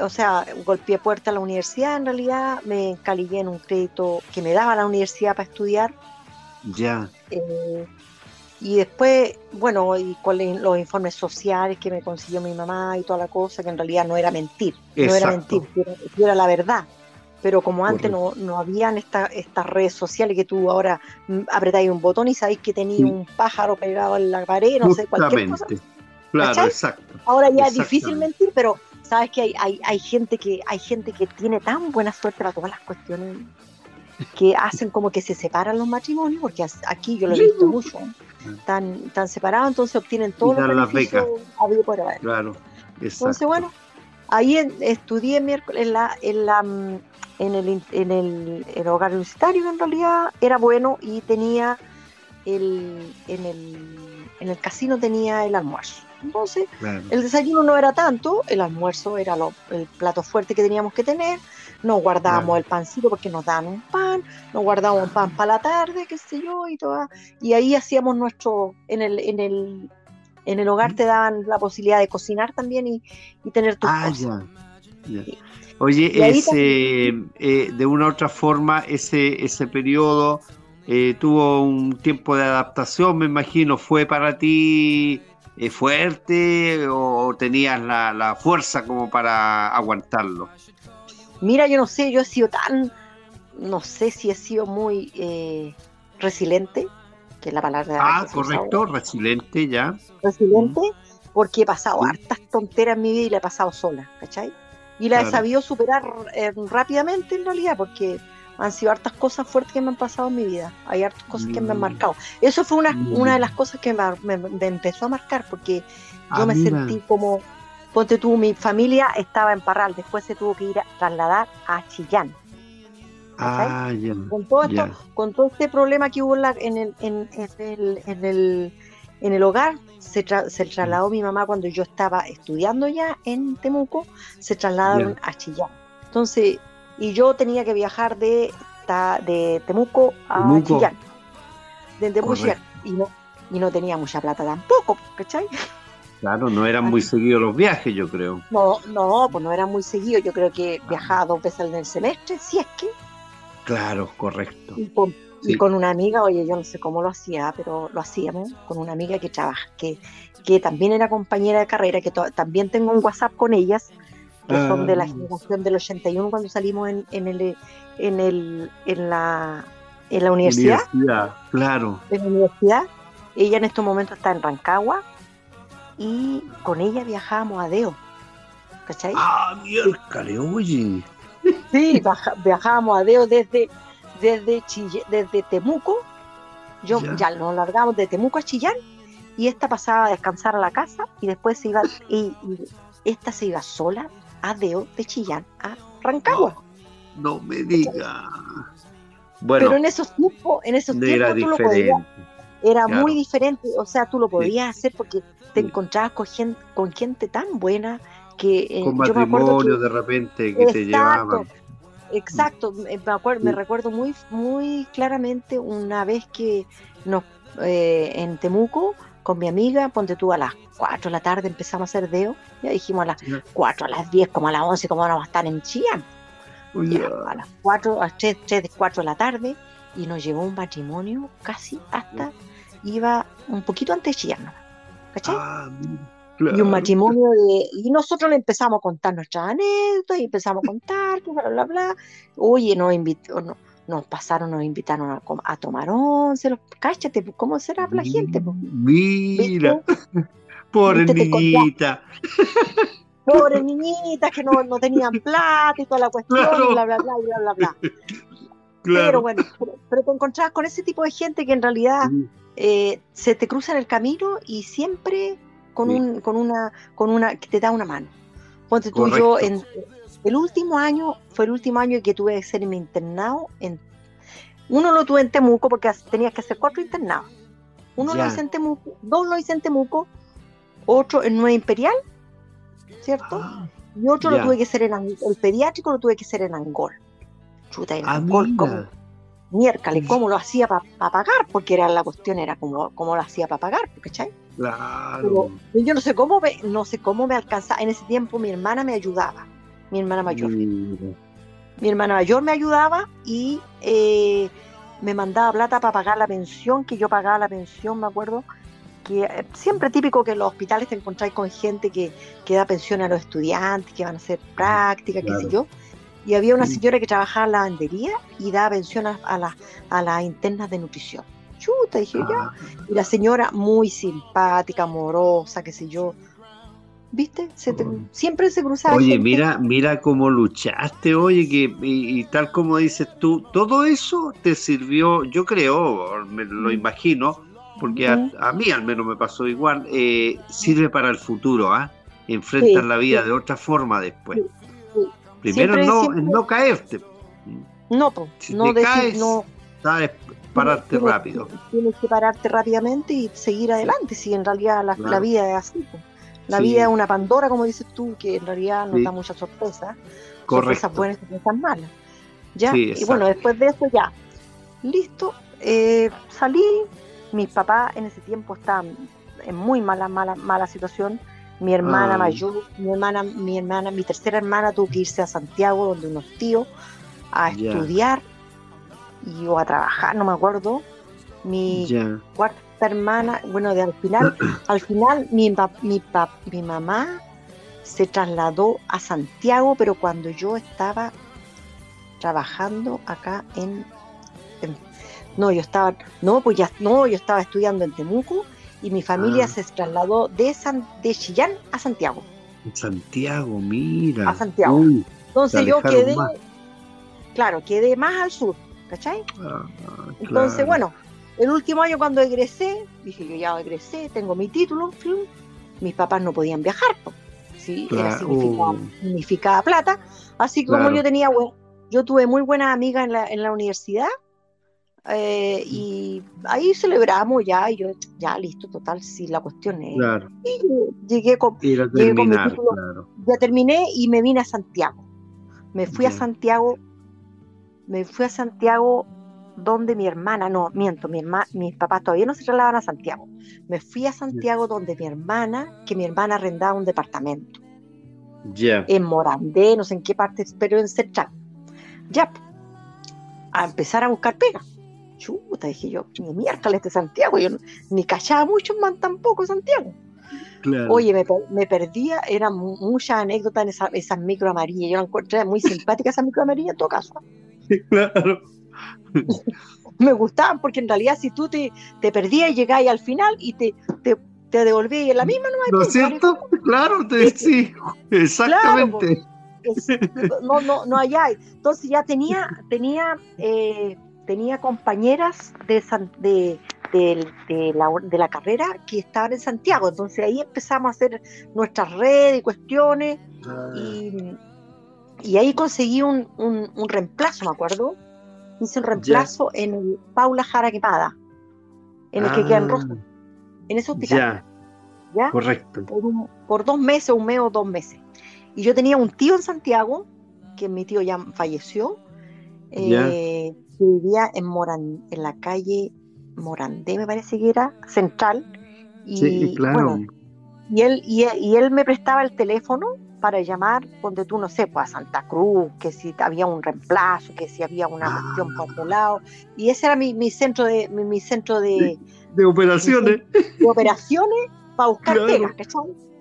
o sea, golpeé puerta a la universidad, en realidad me encalillé en un crédito que me daba la universidad para estudiar. Ya. Eh, y después, bueno, y con los informes sociales que me consiguió mi mamá y toda la cosa, que en realidad no era mentir, no era mentir, era, la verdad. Pero como antes no, no habían esta, estas redes sociales que tú ahora mm, apretáis un botón y sabéis que tenía un pájaro pegado en la pared, no sé, cualquier cosa. Claro, exacto. Ahora ya es difícil mentir, pero sabes que hay, hay, hay, gente que hay gente que tiene tan buena suerte para todas las cuestiones que hacen como que se separan los matrimonios, porque aquí yo lo he visto mucho, tan, tan separados, entonces obtienen todos los beneficios por Claro, Entonces, bueno, ahí estudié en, la, en, la, en, el, en el, el, hogar universitario, en realidad era bueno y tenía el, en, el, en el casino tenía el almuerzo. Entonces, el desayuno no era tanto, el almuerzo era el plato fuerte que teníamos que tener, nos guardábamos el pancito porque nos daban un pan, nos guardábamos un pan para la tarde, qué sé yo, y toda, y ahí hacíamos nuestro, en el, en el, en el hogar te daban la posibilidad de cocinar también y, tener tus ah, cosas. Oye, ese, eh, de una u otra forma, ese, ese periodo eh, tuvo un tiempo de adaptación, me imagino, fue para ti eh, fuerte o tenías la, fuerza como para aguantarlo? Mira, yo no sé, yo he sido tan, no sé si he sido muy eh, resiliente, que es la palabra. Ah, correcto, resiliente ya. Resiliente, porque he pasado hartas tonteras en mi vida y la he pasado sola, ¿cachai? Y la he sabido superar eh, rápidamente en realidad, porque han sido hartas cosas fuertes que me han pasado en mi vida. Hay hartas cosas que me han mm. marcado. Eso fue una, mm. una de las cosas que me, empezó a marcar, porque yo ah, me sentí como, ponte tú, mi familia estaba en Parral, después se tuvo que ir a trasladar a Chillán. Ah, con todo esto, con todo este problema que hubo en, el, en, el, en, el, en el hogar, se, se trasladó mi mamá cuando yo estaba estudiando ya en Temuco, se trasladaron a Chillán. Entonces, y yo tenía que viajar de, de Temuco a Chillán. De Temuco y no, y no tenía mucha plata tampoco, ¿cachai? Claro, no eran muy seguidos los viajes, yo creo. No, no, pues no eran muy seguidos. Yo creo que viajaba dos veces en el semestre, si es que. Claro, correcto. Y con, una amiga, oye, yo no sé cómo lo hacía, pero lo hacíamos con una amiga que trabaja, que, que también era compañera de carrera, que también tengo un WhatsApp con ellas, que son de la ah. generación del 81 cuando salimos en, en, el, en, el, en, la, en la universidad. claro. En la universidad. Ella en estos momentos está en Rancagua y con ella viajábamos a Deo. ¿Cachai? Ah, miércoles, oye. Sí, viajábamos a Deo desde, desde, desde Temuco. Yo ya. nos largamos de Temuco a Chillán y esta pasaba a descansar a la casa y después se iba y esta se iba sola Adeo de Chillán a Rancagua. No, me diga. Bueno, pero en esos tiempos, en esos tiempos tú lo podías, era muy diferente, o sea, tú lo podías hacer porque te encontrabas con gente, con gente tan buena que eh, con matrimonio de repente que te llevaban. Exacto, me, acuerdo, me recuerdo muy muy claramente una vez que nos eh, en Temuco con mi amiga, ponte tú a las 4 de la tarde empezamos a hacer deo, ya dijimos a las 4, a las 10, como a las 11, como vamos a estar en Chillán. a las 4, a las 3, 3, 4 de la tarde, y nos llevó un matrimonio casi hasta, iba un poquito antes de Chillán, ¿cachai? Ah, y un matrimonio de. Y nosotros le empezamos a contar nuestras anécdotas y empezamos a contar, bla, bla, bla. Oye, nos invitó, no, nos pasaron, nos invitaron a, a tomar once, los, cáchate, pues, ¿cómo será la gente? Pues? Mira, pobre niñita. Pobre niñitas que no, no, tenían plata y toda la cuestión, bla, bla, bla, bla, bla, bla. Pero bueno, pero, te encontrás con ese tipo de gente que en realidad eh, se te cruza en el camino y siempre con, un, con, una, con una, que te da una mano. Ponte tú, yo en, el último año fue el último año que tuve que ser mi internado. En, uno lo tuve en Temuco porque tenías que hacer cuatro internados. Uno lo hice en Temuco, dos lo hice en Temuco, otro en Nueva Imperial, ¿cierto? Ah, y otro lo tuve que hacer en el pediátrico lo tuve que hacer en Angol. Chuta, en ah, Angol, como, miércoles, ¿cómo lo hacía para pagar? Porque era la cuestión, era como, cómo lo hacía para pagar, ¿cachai? Claro. yo no sé cómo me, no sé cómo me alcanzaba. En ese tiempo mi hermana me ayudaba mi hermana mayor. Mi hermana mayor me ayudaba y eh, me mandaba plata para pagar la pensión, que yo pagaba la pensión, me acuerdo, que eh, siempre típico que en los hospitales te encontráis con gente que, que, da pensión a los estudiantes, que van a hacer práctica, qué sé yo. Y había una señora que trabajaba en la lavandería y daba pensión a, a, a las internas de nutrición. Chuta, dije yo. Ah. Y la señora muy simpática, amorosa, qué sé yo ¿viste? Mm. siempre se cruzaba. Oye, mira, mira cómo luchaste, oye, que y, tal como dices tú, todo eso te sirvió, yo creo, me lo mm. imagino, porque a, mí al menos me pasó igual, eh, sirve para el futuro, ¿ah? Enfrentas la vida de otra forma después. Primero no, no caerte. No, pues, no decir, no. Sabes pararte rápido. Tienes que pararte rápidamente y seguir adelante, si en realidad la, vida es así. La vida es una Pandora, como dices tú, que en realidad nos da muchas sorpresas. Sorpresas buenas y sorpresas malas. ¿Ya? y bueno, después de eso ya, listo, eh, salí, mis papás en ese tiempo estaban en muy mala, mala, mala situación. Mi hermana mayor, mi hermana, mi hermana, mi tercera hermana tuvo que irse a Santiago donde unos tíos a estudiar y o a trabajar, no me acuerdo. Mi cuarta hermana, bueno, de al final, al final mi, mi, mi mamá se trasladó a Santiago, pero cuando yo estaba trabajando acá en, no, yo estaba, no, pues ya, no, yo estaba estudiando en Temuco y mi familia ah. se trasladó de San, de Chillán a Santiago. Santiago, mira. A Santiago. Entonces yo quedé, claro, quedé más al sur, ¿cachai? Ah, Entonces, bueno, el último año cuando egresé, dije yo ya egresé, tengo mi título, mis papás no podían viajar, ¿sí? Era significaba, plata, así que como yo tenía, yo tuve muy buenas amigas en la, en la universidad, eh, y ahí celebramos ya, y yo, ya listo, total, sí, la cuestión es. Y llegué con, llegué con mi título, ya terminé y me vine a Santiago. Me fui a Santiago, me fui a Santiago donde mi hermana, no, miento, mi mis papás todavía no se trasladaban a Santiago. Me fui a Santiago donde mi hermana, que mi hermana arrendaba un departamento. Ya. En Morandé, no sé en qué parte, pero en Central. Ya, a empezar a buscar pega. Chuta, dije yo, ni miércoles de Santiago, yo ni cachaba mucho más tampoco Santiago. Oye, me, perdía, eran muchas anécdotas en esas esa micro amarillas. Yo la encontré muy simpática esa micro amarilla en todo caso. claro. me gustaban porque en realidad si tú te, te perdías y llegabas al final y te, te, te devolvías en la misma, no es cierto? Claro, te, sí, exactamente. no, no, no allá. Entonces ya tenía, tenía, eh, tenía compañeras de, de, de, la, de la carrera que estaban en Santiago. Entonces ahí empezamos a hacer nuestras redes y cuestiones. Ah. Y, y, ahí conseguí un, un, un, reemplazo, me acuerdo, hice un reemplazo en el Paula Jara Quemada, en el que queda en ah. en ese hospital. Ya. Correcto. Por, dos meses, un mes o dos meses. Y yo tenía un tío en Santiago, que mi tío ya falleció, eh, que vivía en, Moran, en la calle Morandé, me parece que era, central, Y, sí, claro. y, él, y, él me prestaba el teléfono para llamar donde tú, no sé, pues a Santa Cruz, que si había un reemplazo, que si había una ah. cuestión por otro lado. Y ese era mi, mi centro de mi, centro de, de, operaciones. De, operaciones para buscar claro.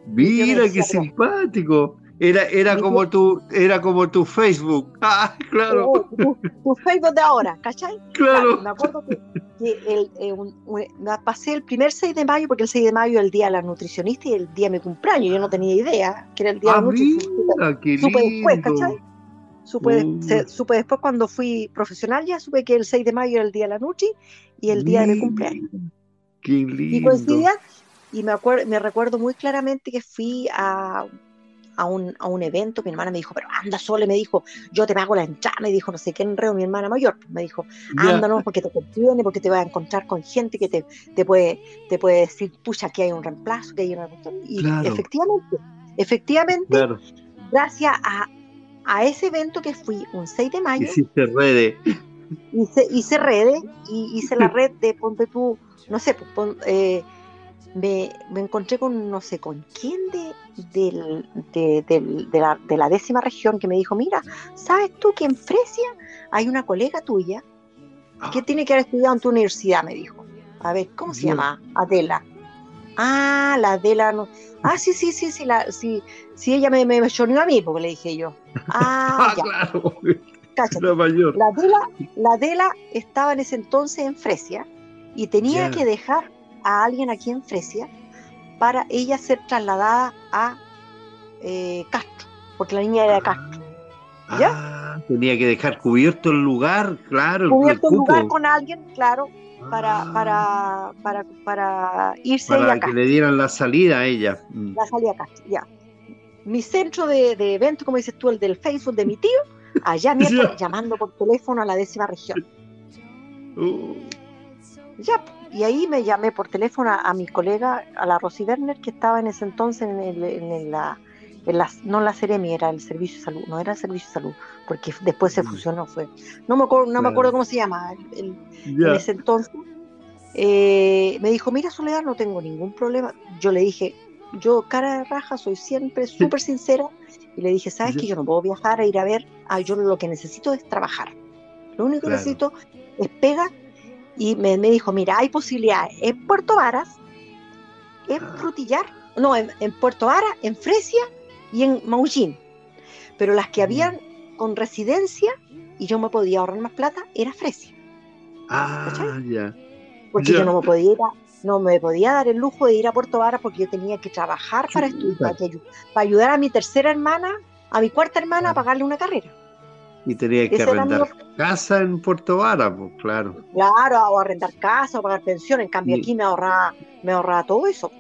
Mira, qué simpático. Era, era como tu, era como tu Facebook. Ah, claro. Oh, tu, Facebook de ahora, ¿cachai? Claro. me acuerdo que, el, eh, pasé el primer 6 de mayo, porque el 6 de mayo es el día de la nutricionista y el día de mi cumpleaños. Yo no tenía idea que era el día de la ah, nutricionista. Supe después, ¿cachai? Supe, oh. supe, después cuando fui profesional ya, supe que el 6 de mayo era el día de la Nutri y el día de mi cumpleaños. Qué lindo. Y coincidía, y me, acuerdo, me recuerdo muy claramente que fui a a un, a un evento, mi hermana me dijo, pero anda sola, me dijo, yo te pago la entrada, me dijo, no sé qué enredo, mi hermana mayor, me dijo, anda no, porque te conviene, porque te vas a encontrar con gente que te, te, puede, te puede decir, pucha, aquí hay un reemplazo, que hay una cuestión, y efectivamente, efectivamente, gracias a, a, ese evento que fui un 6 de mayo, hiciste redes. Hice, hice redes, y hice la red de Ponte tú, no sé, pues, eh, me, me, encontré con no sé con quién de, de, la, de, la, décima región que me dijo, mira, ¿sabes tú que en Fresia hay una colega tuya que ah. tiene que haber estudiado en tu universidad? Me dijo. A ver, ¿cómo se llama? Adela. Ah, la Adela no. Ah, sí, sí, sí, sí, la, sí, sí ella me, me, a mí, porque le dije yo. Ah, ya. claro. La, mayor. la, Adela, la Adela estaba en ese entonces en Fresia y tenía que dejar a alguien aquí en Fresia para ella ser trasladada a eh, Castro, porque la niña era de Castro. ¿Ya? Ah, tenía que dejar cubierto el lugar, claro. Cubierto el, lugar con alguien, claro, para, ah. para, para, irse para que le dieran la salida a ella. Mm. La salida a Castro, ya. Mi centro de, de evento, como dices tú, el del Facebook de mi tío, allá llamando por teléfono a la décima región. Uh. Ya, y ahí me llamé por teléfono a, mi colega, a la Rosy Werner, que estaba en ese entonces en, en, la, en la, no la Ceremi, era el servicio de salud, no era el servicio de salud, porque después se mm. fusionó, fue. No me acuerdo, no me acuerdo cómo se llama, en ese entonces. Eh, me dijo, mira Soledad, no tengo ningún problema. Yo le dije, yo cara de raja, soy siempre súper sincera, y le dije, ¿sabes que yo no puedo viajar a ir a ver? Ah, yo lo que necesito es trabajar. Lo único que necesito es pega y me, dijo, mira, hay posibilidades en Puerto Varas, en ah. Frutillar, no, en, Puerto Varas, en Fresia y en Maullín. Pero las que mm. habían con residencia y yo me podía ahorrar más plata, era Fresia. Ah, ya. Porque yo no me podía ir no me podía dar el lujo de ir a Puerto Varas porque yo tenía que trabajar para estudiar, para, ayudar a mi tercera hermana, a mi cuarta hermana a pagarle una carrera. Y tenía que arrendar casa en Puerto Vara, pues claro. Claro, o arrendar casa o pagar pensión. En cambio, aquí me ahorraba, me ahorraba todo eso.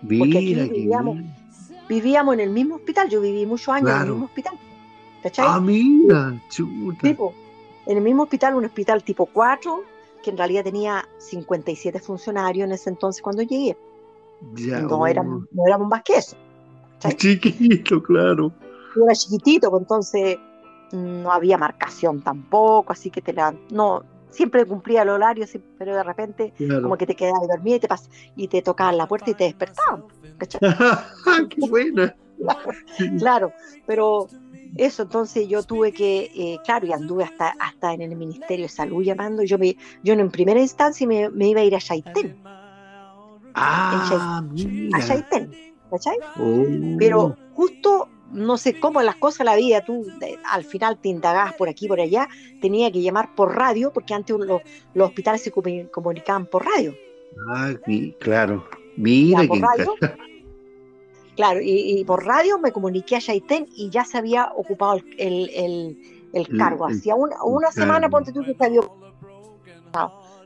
Porque aquí vivíamos, vivíamos en el mismo hospital. Yo viví muchos años en el mismo hospital. ¿Cachai? Ah, mira, chuta. Tipo, en el mismo hospital, un hospital tipo 4, que en realidad tenía 57 funcionarios en ese entonces cuando llegué. Ya, no, oh. éramos, no éramos más que eso. Chiquito, claro. Yo era chiquitito, pues entonces no había marcación tampoco, así que te la, no, siempre cumplía el horario, pero de repente como que te quedabas dormida y te pas, y te tocaban la puerta y te despertaban. ¡Qué buena! claro, pero eso entonces yo tuve que, eh, claro, y anduve hasta, hasta en el Ministerio de Salud llamando, yo me, yo en primera instancia me, me iba a ir a Chaitén. Ah, a Chaitén, ¿cachai? Oh. Pero justo no sé cómo las cosas la vida, tú al final te indagabas por aquí por allá, tenía que llamar por radio, porque antes los, hospitales se comunicaban por radio. Ah, claro. Mira Claro, y, por radio me comuniqué a Chaitén y ya se había ocupado el, cargo. Hacía una, una semana, ponte tú que se había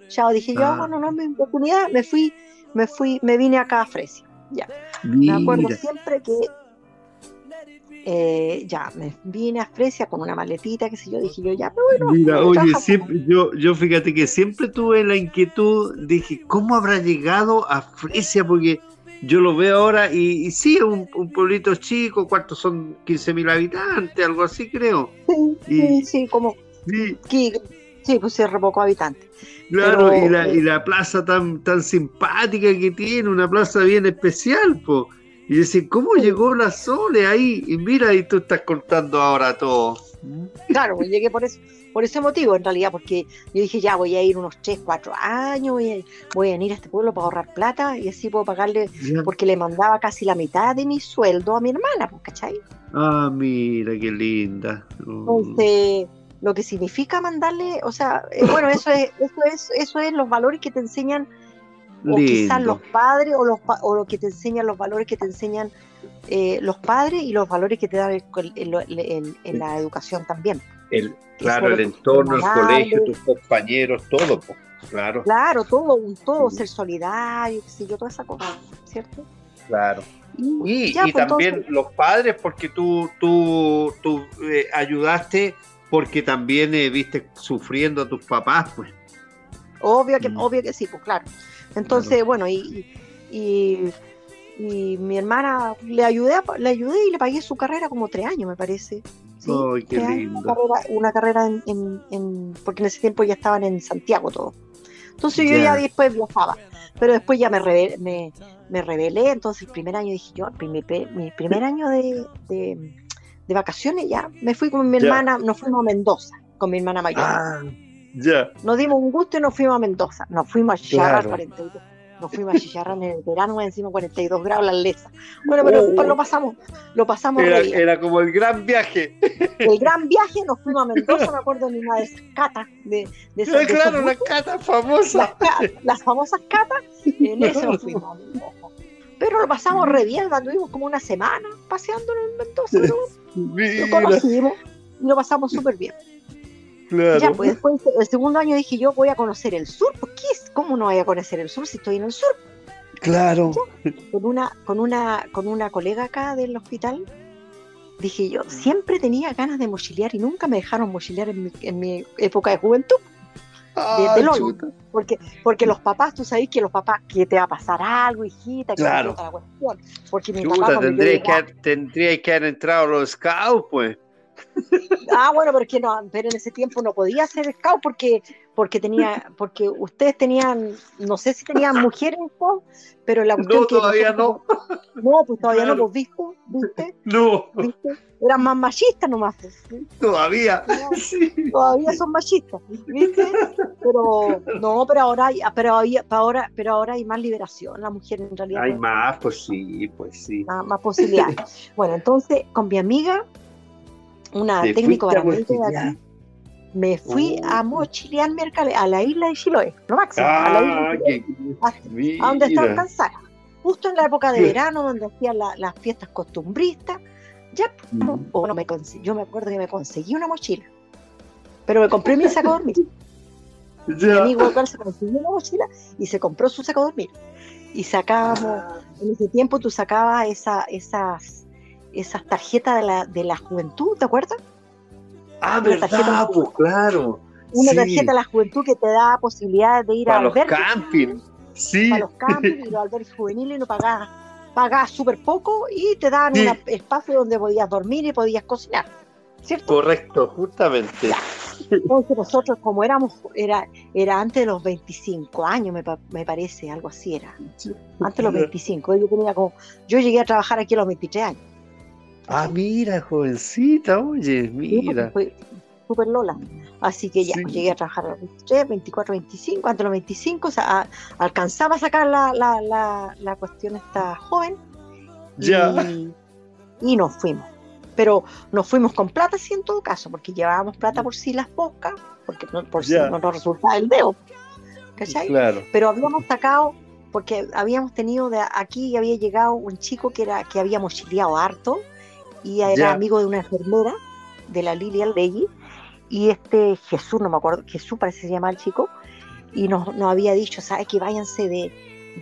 Ya dije yo, ah. bueno, no es mi oportunidad, me fui, me fui, me vine acá a Fresia. Ya. Me acuerdo siempre que eh, ya me vine a Fresia con una maletita, que sé yo, dije yo, ya, pero bueno. Mira, oye, siempre, yo, yo fíjate que siempre tuve la inquietud, dije, ¿cómo habrá llegado a Fresia? Porque yo lo veo ahora y, sí, es un, pueblito chico, ¿cuántos son? 15 mil habitantes, algo así creo. Sí, sí, sí, como... Sí. sí, pues se re habitantes. Claro, y, la, y la plaza tan, tan simpática que tiene, una plaza bien especial, po. Y decir, ¿cómo llegó la Sole ahí? Y mira, y tú estás contando ahora todo. Claro, pues llegué por eso, por ese motivo en realidad, porque yo dije, ya voy a ir unos 3, 4 años, voy a, voy a venir a este pueblo para ahorrar plata y así puedo pagarle, porque le mandaba casi la mitad de mi sueldo a mi hermana, pues, ¿cachai? Ah, mira, qué linda. Entonces, lo que significa mandarle, o sea, eh, bueno, eso es, eso es, eso es los valores que te enseñan o quizás los padres o, los, o lo que te enseñan los valores que te enseñan eh, los padres y los valores que te dan en la educación también. El, claro, el entorno, el colegio, tus compañeros, todo, claro. Claro, todo, todo, ser solidario, qué sé yo, toda esa cosa, ¿cierto? Claro. Y, y, pues, también los padres, porque tú, tú, tú eh, ayudaste, porque también eh, viste sufriendo a tus papás, pues. Obvio que, mm. obvio que sí, pues claro. Entonces, bueno, y, y, mi hermana le ayudé, le ayudé y le pagué su carrera como tres años, me parece. Ay, qué lindo. Una carrera, en, porque en ese tiempo ya estaban en Santiago todo. Entonces yo ya después viajaba, pero después ya me, rebelé, me, me rebelé, entonces el primer año dije yo, mi, mi primer año de, de, vacaciones ya, me fui con mi hermana, nos fuimos a Mendoza, con mi hermana mayor. Ah, ya. Nos dimos un gusto y nos fuimos a Mendoza, nos fuimos a Chillarra claro. 42 nos fuimos a Chillarra en el verano, encima 42 grados la lesa. Bueno, pero oh. lo pasamos, lo pasamos era, era, como el gran viaje. El gran viaje, nos fuimos a Mendoza, me acuerdo de una de esas catas, de, claro, las catas famosas. Las, famosas catas, en eso nos fuimos. Pero lo pasamos re bien, tuvimos como una semana paseando en Mendoza, ¿no? Lo conocimos y lo pasamos súper bien. Ya, pues después, el segundo año dije yo voy a conocer el sur. ¿Por qué? ¿Cómo no voy a conocer el sur si estoy en el sur? Claro. con una, con una, con una colega acá del hospital, dije yo, siempre tenía ganas de mochilear y nunca me dejaron mochilear en mi, en mi época de juventud. de, de porque, porque los papás, tú sabes que los papás, que te va a pasar algo, hijita, que claro. la cuestión. Porque mi papá, tendría, que, tendría que haber entrado a los scouts, pues. Ah, bueno, pero que no, pero en ese tiempo no podía ser scout porque, porque tenía, porque ustedes tenían, no sé si tenían mujeres scout, pero la cuestión no, todavía no. No, pues todavía no, pues viste, viste, no, ¿viste? eran más machistas nomás. Pues, todavía, todavía son machistas, viste, pero no, pero ahora, hay, pero ahora, pero ahora hay más liberación, la mujer en realidad. Hay más, pues sí, pues sí. Más, más posibilidades. bueno, entonces con mi amiga una técnico para de aquí, me fui a oh. mochilear a la isla de Chiloé, no máximo, a la isla de ah, a, donde está Alcanzara, justo en la época de verano, donde hacían las fiestas costumbristas. Ya, mm. no me yo me acuerdo que me conseguí una mochila, pero me compré mi saco de dormir. Mi amigo se consiguió una mochila y se compró su saco de dormir. Y sacábamos, ah. en ese tiempo tú sacabas esa, esas esas tarjetas de la, de la juventud, ¿te acuerdas? Ah, verdad, pues claro. Una tarjeta de la juventud que te da posibilidades de ir a los camping. Sí. Para los campings y los albergues juveniles no pagabas, pagabas súper poco y te daban un espacio donde podías dormir y podías cocinar. ¿Cierto? Correcto, justamente. Entonces nosotros como éramos, era, era antes de los 25 años, me, me parece, algo así era. Antes de los 25. Yo, tenía como, yo llegué a trabajar aquí a los 23 años. Ah, mira, jovencita, oye, mira. Fue súper Lola. Así que ya llegué a trabajar a los 23, 24, 25, antes de los 25, o sea, alcanzaba a sacar la, la, la, la cuestión esta joven. Ya. Y, nos fuimos. Pero nos fuimos con plata, sí, en todo caso, porque llevábamos plata por si las bocas, porque por si no nos resultaba el dedo. ¿Cachai? Claro. Pero habíamos sacado, porque habíamos tenido de aquí, había llegado un chico que, era, que había mochileado harto y era amigo de una enfermera de la Lilia Legui y este Jesús, no me acuerdo, Jesús parece que se llama el chico, y nos, había dicho, ¿sabes que váyanse de,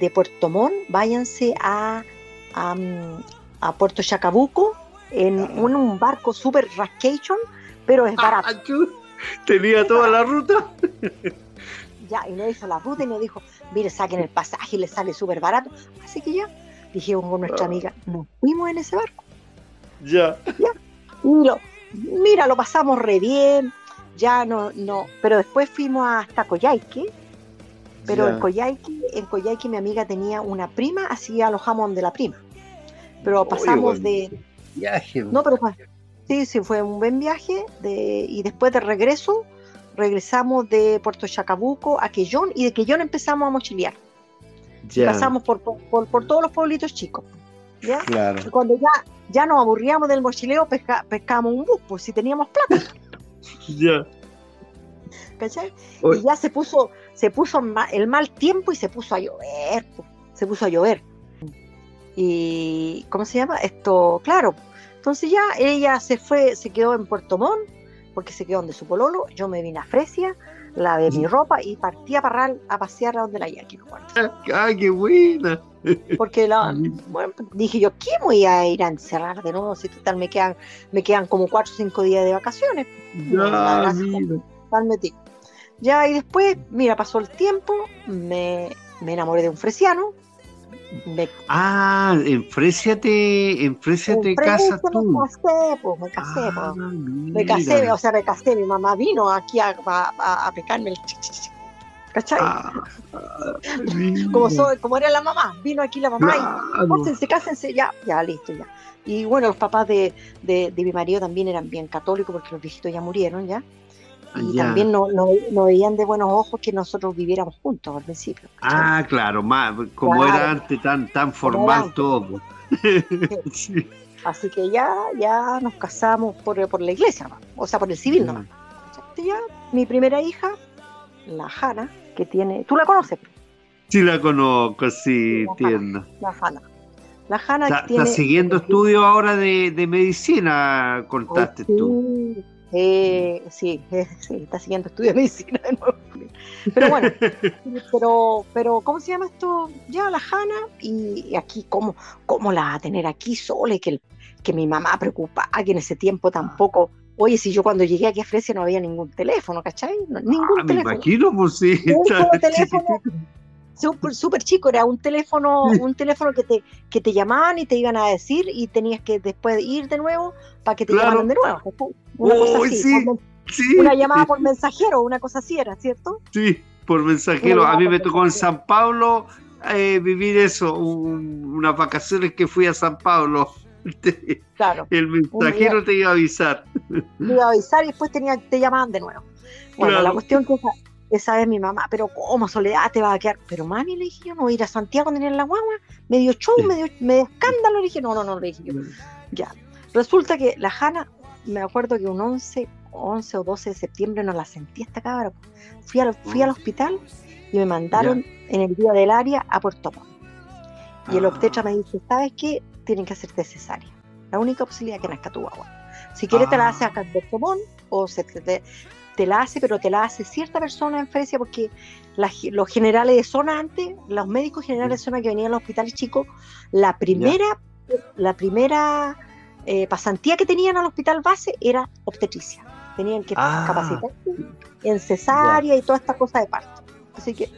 de, Puerto Montt, váyanse a, a, Puerto Chacabuco en un, barco super rascation, pero es barato. Tenía toda la ruta. ya, y nos hizo la ruta y nos dijo, mire, saquen el pasaje y le sale súper barato. Así que ya, dijimos con nuestra ah. amiga, nos fuimos en ese barco. Ya. mira, lo pasamos re bien, ya no, no, pero después fuimos hasta Coyhaique Pero en Coyhaique, en Coyhaique mi amiga tenía una prima, así alojamos de la prima. Pero pasamos de... Viaje. No, pero fue, sí, sí, fue un buen viaje. De, y después de regreso, regresamos de Puerto Chacabuco a Quellón y de Quellón empezamos a mochilear. Pasamos por, por, todos los pueblitos chicos. ¿Ya? Claro. Y cuando ya, ya nos aburríamos del mochileo, pesca, pescábamos un bus, pues si teníamos plata. ya. ¿Cachai? Y ya se puso, se puso el mal tiempo y se puso a llover, pues, se puso a llover. Y, ¿cómo se llama? Esto, claro. Entonces ya ella se fue, se quedó en Puerto Montt, porque se quedó donde su pololo, yo me vine a Fresia, lavé mi ropa y partí a Parral a pasear a donde la Jackie. ¡Ah, qué buena! Porque la, bueno, dije yo, ¿qué voy a ir a encerrar de nuevo? Si total me quedan, me quedan como cuatro o cinco días de vacaciones. Ya, ya, y después, mira, pasó el tiempo, me, me enamoré de un fresiano, Ah, en Fresia te, en Fresia te casas tú. Me casé, pues, me casé, ah, Me casé, o sea, me casé, mi mamá vino aquí a, a, a pecarme el ¿Cachai? Ah, como, soy, como era la mamá, vino aquí la mamá y cásense, cásense, ya, ya, listo, ya. Y bueno, los papás de, de, de mi marido también eran bien católicos porque los viejitos ya murieron, ¿ya? y también no, no, veían de buenos ojos que nosotros viviéramos juntos al principio. Ah, claro, más, como era antes tan, tan formal todo. Así que ya, ya nos casamos por, por la iglesia, o sea, por el civil nomás. Ya, mi primera hija, la Hanna, que tiene, ¿tú la conoces? Sí, la conozco, sí, tierna. La Hanna. La Hanna está, tiene... Está siguiendo estudios ahora de, de medicina, contaste tú. Eh, sí, sí, está siguiendo estudios de medicina de nuevo. Pero bueno, pero, pero ¿cómo se llama esto? Ya la Hanna y aquí, ¿cómo, cómo la va a tener aquí sola? Y que, que mi mamá preocupa, que en ese tiempo tampoco. Oye, si yo cuando llegué aquí a Fresia no había ningún teléfono, ¿cachai? ningún ah, teléfono. Me imagino, pues sí. teléfono súper chico, era un teléfono, un teléfono que te, que te llamaban y te iban a decir y tenías que después ir de nuevo para que te llamaran de nuevo. Una cosa así, una llamada por mensajero, una cosa así era, ¿cierto? Sí, por mensajero. A mí me tocó en San Pablo eh, vivir eso, unas vacaciones que fui a San Pablo. Claro. El mensajero te iba a avisar. Te iba a avisar y después tenía, te llamaban de nuevo. Bueno, la cuestión que esa vez mi mamá, pero ¿cómo Soledad te va a quedar? Pero mami, le dije yo, no voy a ir a Santiago a tener la guagua, medio show, medio, medio escándalo, le dije, no, no, no, le dije yo. Ya. Resulta que la Jana, me acuerdo que un 11, 11 o 12 de septiembre no la sentí esta cabra. Fui al, fui al hospital y me mandaron en el día del área a Puerto Montt. Y el obstetra me dice, ¿sabes qué? Tienen que hacerte cesárea. La única posibilidad que nazca tu guagua. Si quieres te la haces acá en Montt o se te, te la hace, pero te la hace cierta persona en Fresia porque los generales de zona antes, los médicos generales de zona que venían a los hospitales chicos, la primera, la primera eh, pasantía que tenían al hospital base era obstetricia. Tenían que ah. capacitarse en cesárea y toda esta cosa de parto. Así que,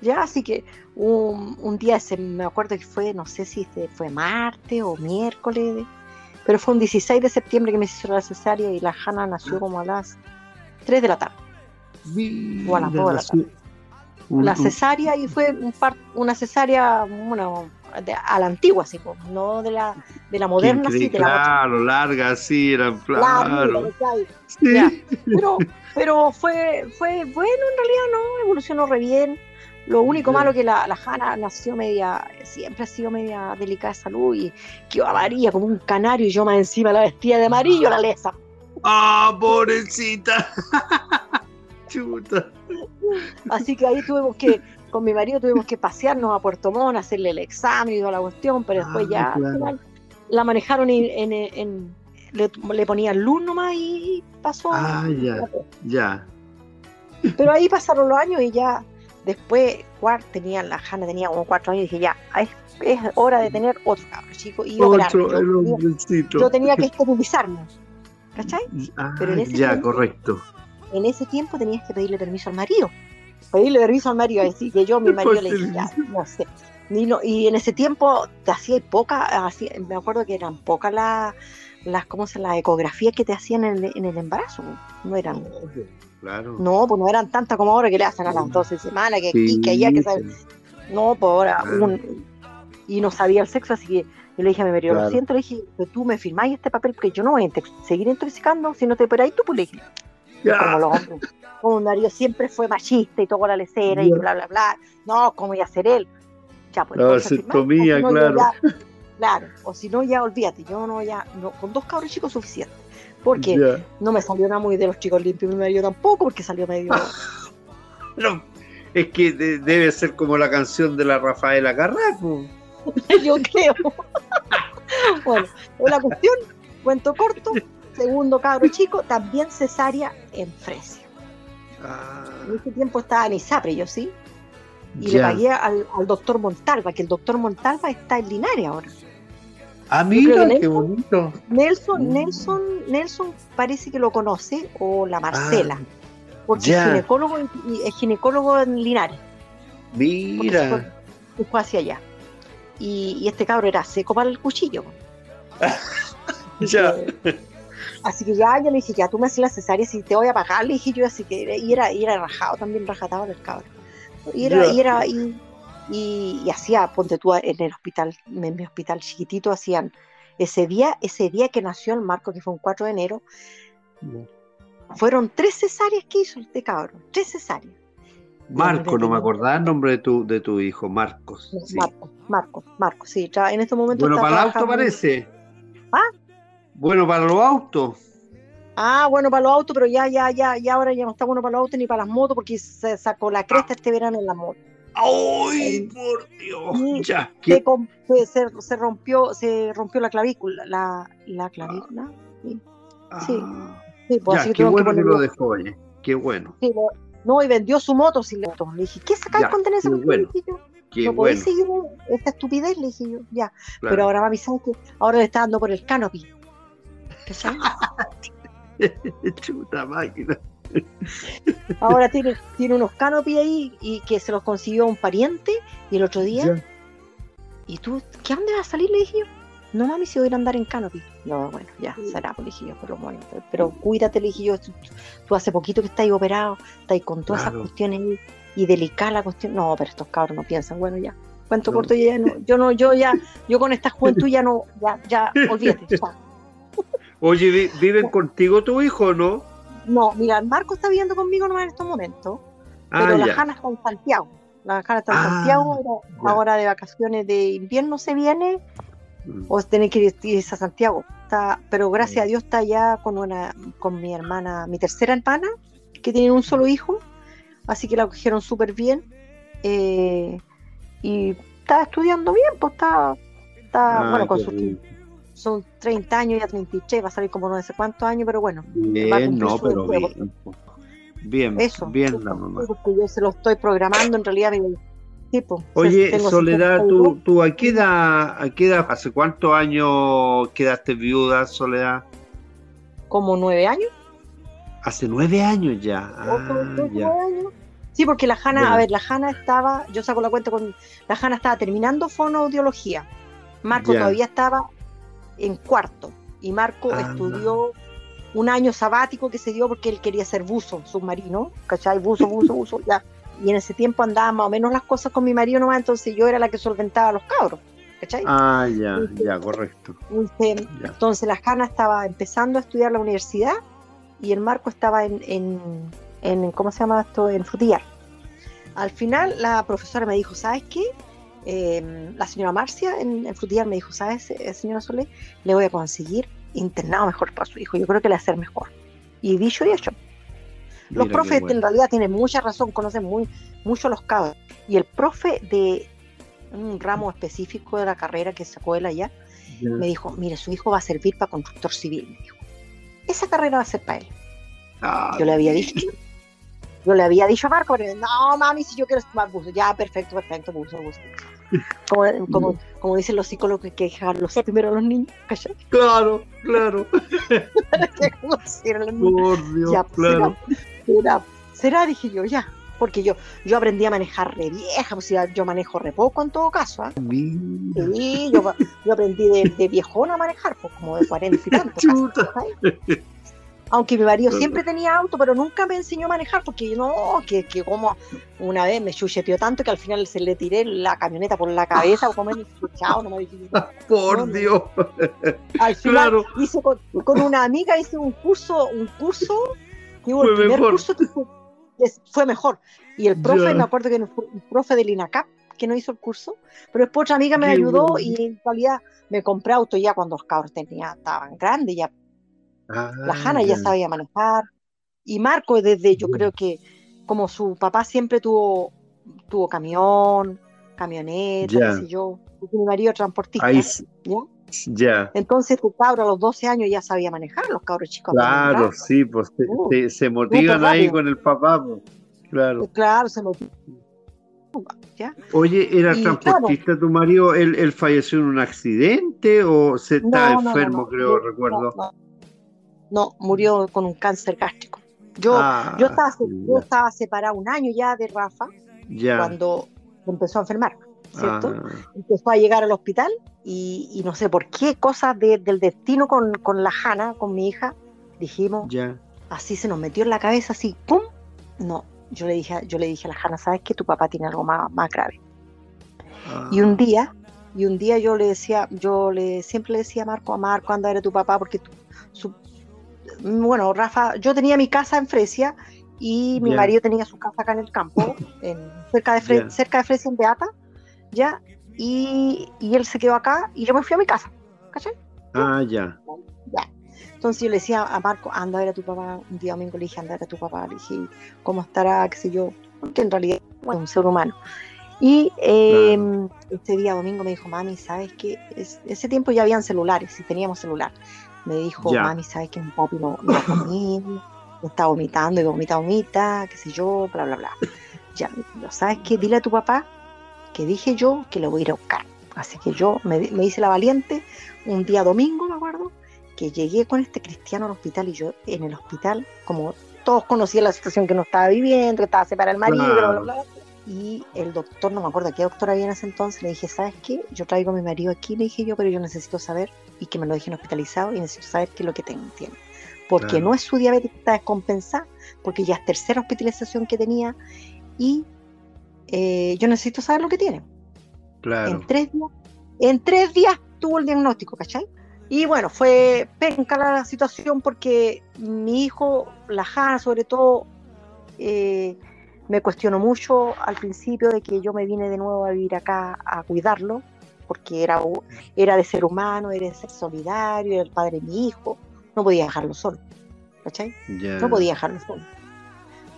ya, así que un, día, ese, me acuerdo que fue, no sé si fue martes o miércoles, pero fue un 16 de septiembre que me hicieron la cesárea y la Hanna nació como a las 3 de la tarde. o a las 2 de la tarde. La cesárea y fue un una cesárea bueno, a la antigua, así, no de la, de la moderna, sí, de claro, larga, sí, era claro. sí. pero, pero fue, fue bueno en realidad, no, evolucionó re bien. Lo único malo que la, la Hanna nació media, siempre ha sido media delicada de salud y que amarilla como un canario y yo más encima la vestía de amarillo la lesa. ¡Ah, pobrecita! Chuta. Así que ahí tuvimos que, con mi marido tuvimos que pasearnos a Puerto Montt, hacerle el examen y toda la cuestión, pero después ah, ya la manejaron en, en, le, ponían luz nomás y pasó. Ah, ya, ya. Pero ahí pasaron los años y ya después cuart, tenía, la Hanna tenía como cuatro años y dije ya, es, es hora de tener otro cabrón chico y yo, yo, tenía que esterilizarme ¿Cachai? Ah, Pero en ese ya, correcto. En ese tiempo tenías que pedirle permiso al marido. Pedirle permiso al marido, decir que yo, mi marido le dije, ya, no sé. Y, en ese tiempo te hacía poca, me acuerdo que eran pocas las, las, ¿cómo se, las ecografías que te hacían en, el embarazo. No eran. claro. No, pues no eran tantas como ahora que le hacen a las 12 semanas, que aquí, que allá, que saben. No, pues ahora, un, y no sabía el sexo, así que yo le dije a mi marido, lo siento, le dije, pero tú me firmáis este papel porque yo no voy a seguir intoxicando si no te operáis tú, pues le dije. Como los hombres, como marido siempre fue machista y todo la lecera y bla, bla, bla. No, ¿cómo iba a ser él? Ya, pues, no, se comía, claro. claro, o si no, ya olvídate, yo no, ya, no, con dos cabros chicos suficiente. Porque no me salió nada muy de los chicos limpios, mi marido tampoco, porque salió medio. no, es que debe ser como la canción de la Rafaela Carraco. yo creo. bueno, la cuestión, cuento corto, segundo cabro chico, también cesárea en Fresia. Ah. En ese tiempo estaba en Isapre, yo sí. Y le pagué al, doctor Montalva, que el doctor Montalva está en Linares ahora. Ah, mira, qué bonito. Nelson, mm. Nelson, Nelson parece que lo conoce, o la Marcela. Ah, porque es ginecólogo, es ginecólogo en Linares. Mira. Fue, fue hacia allá y, este cabro era seco para el cuchillo. ya. Así que ya yo le dije, ya tú me haces la cesárea, si te voy a pagar, le dije yo, así que y era, y era rajado, también rajataba el cabro. Y era, y era, y, y, hacía, ponte tú en el hospital, en mi hospital chiquitito, hacían ese día, ese día que nació el Marco, que fue un 4 de enero, fueron tres cesáreas que hizo este cabro, tres cesáreas. Marco, no me acordaba el nombre de tu, de tu hijo, Marcos. Marcos, Marcos, Marcos, sí, ya en este momento. Bueno, para el auto parece. ¿Ah? Bueno, para los autos. Ah, bueno, para los autos, pero ya, ya, ya, ya ahora ya no está bueno para los autos ni para las motos porque se sacó la cresta este verano en la moto. ¡Ay, por Dios! Ya, se, se, rompió, se rompió la clavícula, la, la clavícula. Sí. sí. Ah. sí pues ya, qué bueno que, lo dejó, oye. Qué bueno. Sí, no, y vendió su moto sin Le dije, ¿qué sacáis con tener esa moto? Bueno. no podéis seguir esta estupidez, le dije yo, ya. Pero ahora me avisaron que ahora le está dando por el canopy. Chuta máquina. Ahora tiene, tiene unos canopy ahí y que se los consiguió un pariente y el otro día. ¿Y tú qué dónde vas a salir? Le dije yo. No mami, si voy a andar en canopy. No, bueno, ya, será, pues dije yo, pero bueno, pero cuídate, le dije yo, tú, hace poquito que estás operado, estás con todas esas cuestiones y delicada la cuestión. No, pero estos cabros no piensan, bueno, ya, cuento corto, ya no, yo no, yo ya, yo con esta juventud ya no, ya, ya, olvídate. Oye, ¿viven contigo tu hijo o no? No, mira, Marco está viviendo conmigo nomás en estos momentos, pero ah, la Jana está en Santiago. La Jana está en ah, Santiago, ahora de vacaciones de invierno se viene Mm. o tener que ir a Santiago. Está, pero gracias a mm. Dios está allá con una, con mi hermana, mi tercera hermana, que tiene un solo hijo, así que la cogieron súper bien. Eh, y está estudiando bien, pues está, está ah, bueno, con sus son 30 años, ya 33, va a salir como no sé cuántos años, pero bueno. Bien, no, pero bien. Bien, Eso, bien la mamá. Yo se lo estoy programando, en realidad Oye, Soledad, ¿tú, ¿tú a, qué edad, a qué edad, hace cuántos años quedaste viuda, Soledad? Como nueve años. Hace nueve años ya. Ah, Sí, porque la Jana, a ver, la Jana estaba, yo saco la cuenta con, la Jana estaba terminando fonoaudiología. Marco todavía estaba en cuarto y Marco ah, estudió un año sabático que se dio porque él quería ser buzo submarino, ¿cachai? Buzo, buzo, buzo, ya y en ese tiempo andaba más o menos las cosas con mi marido nomás, entonces yo era la que solventaba a los cabros. ¿cachai? Ah, ya, ya, correcto. Entonces, la Jana estaba empezando a estudiar la universidad y el Marco estaba en, en, ¿cómo se llama esto? En Frutillar. Al final la profesora me dijo, ¿sabes qué? Em, la señora Marcia en, en, Frutillar me dijo, ¿sabes, eh, señora Solé? Le voy a conseguir internado mejor para su hijo. Yo creo que le va a hacer mejor. Y dicho y hecho. Los profes en realidad tienen mucha razón, conocen muy, mucho los cabos. Y el profe de un ramo específico de la carrera que sacó él allá, me dijo, mire, su hijo va a servir para constructor civil. Me dijo, esa carrera va a ser para él. Ah, yo le había dicho, yo le había dicho a Marco, no, mami, si yo quiero estudiar buzo, ya, perfecto, perfecto, buzo, buzo. Como, como, como, dicen los psicólogos que dejarlos primero a los niños, Claro, claro. Por Dios, ya, pues, claro será, será, dije yo, ya. Porque yo, yo aprendí a manejar re vieja, pues yo manejo re poco en todo caso. ¿ah? Sí, yo, yo aprendí de, de, viejona a manejar, pues como de 40 y tantos. Aunque mi marido siempre tenía auto, pero nunca me enseñó a manejar, porque no, que, que como una vez me chucheteó tanto que al final se le tiré la camioneta por la cabeza, como me chao, no me Por Dios. Al final hice con, una amiga, hice un curso, un curso, digo, el primer curso que fue, mejor. Y el profe, me acuerdo que el profe del INACAP, que no hizo el curso, pero después otra amiga me ayudó y en realidad me compré auto ya cuando los cabros tenía, estaban grandes, ya la ah, Hanna ya sabía manejar. Y Marco, desde yo creo que como su papá siempre tuvo, tuvo camión, camioneta, qué yo, mi marido transportista. ¿ya? Entonces tu cabro a los 12 años ya sabía manejar, los cabros chicos. Claro, sí, pues se, uh, motivan ahí con el papá, pues, claro. Claro, se motivan. Oye, ¿era transportista tu marido? ¿Él, falleció en un accidente o se está enfermo, creo, recuerdo? No, murió con un cáncer gástrico. Yo, ah, yo, estaba, yo estaba separado un año ya de Rafa cuando empezó a enfermar, ¿cierto? Ah. Empezó a llegar al hospital y, no sé por qué, cosas del destino con, la Hanna, con mi hija, dijimos, así se nos metió en la cabeza, así, ¡pum! No, yo le dije, yo le dije a la Hanna, ¿sabes que tu papá tiene algo más, más grave? Y un ah. día, y un día yo le decía, yo le siempre le decía a Marco, a Marco, anda a ver a tu papá, porque su, bueno, Rafa, yo tenía mi casa en Fresia y mi marido tenía su casa acá en el campo, en, cerca, de cerca de Fresia, en Beata, ¿ya? Y, él se quedó acá y yo me fui a mi casa, ¿cachai? Ah, ya. Ya. Entonces yo le decía a Marco, anda a ver a tu papá, un día domingo le dije, anda a ver a tu papá, le dije, ¿cómo estará? qué sé yo, porque en realidad es un ser humano. Y em, este día domingo me dijo, mami, ¿sabes qué? ese tiempo ya habían celulares, y teníamos celular me dijo, mami, ¿sabes que mi papi no, no comió? está vomitando y vomita, vomita, qué sé yo, bla, bla, bla. Ya, ¿sabes qué? Dile a tu papá que dije yo que lo voy a ir a buscar. Así que yo me, me hice la valiente un día domingo, me acuerdo, que llegué con este cristiano al hospital y yo en el hospital, como todos conocían la situación que no estaba viviendo, que estaba separado el marido, bla, bla, bla, y el doctor, no me acuerdo qué doctor había en ese entonces, le dije, ¿sabes qué? Yo traigo a mi marido aquí, le dije yo, pero yo necesito saber, y que me lo dejen hospitalizado, y necesito saber qué es lo que tengo, tiene. Porque no es su diabetes que está descompensada, porque ya es tercera hospitalización que tenía, y eh, yo necesito saber lo que tiene. Claro. En tres días, en tres días tuvo el diagnóstico, ¿cachai? Y bueno, fue penca la situación porque mi hijo, la Jana sobre todo, eh, me cuestionó mucho al principio de que yo me vine de nuevo a vivir acá a cuidarlo, porque era, era de ser humano, era de ser solidario, era el padre de mi hijo, no podía dejarlo solo, ¿cachai? No podía dejarlo solo.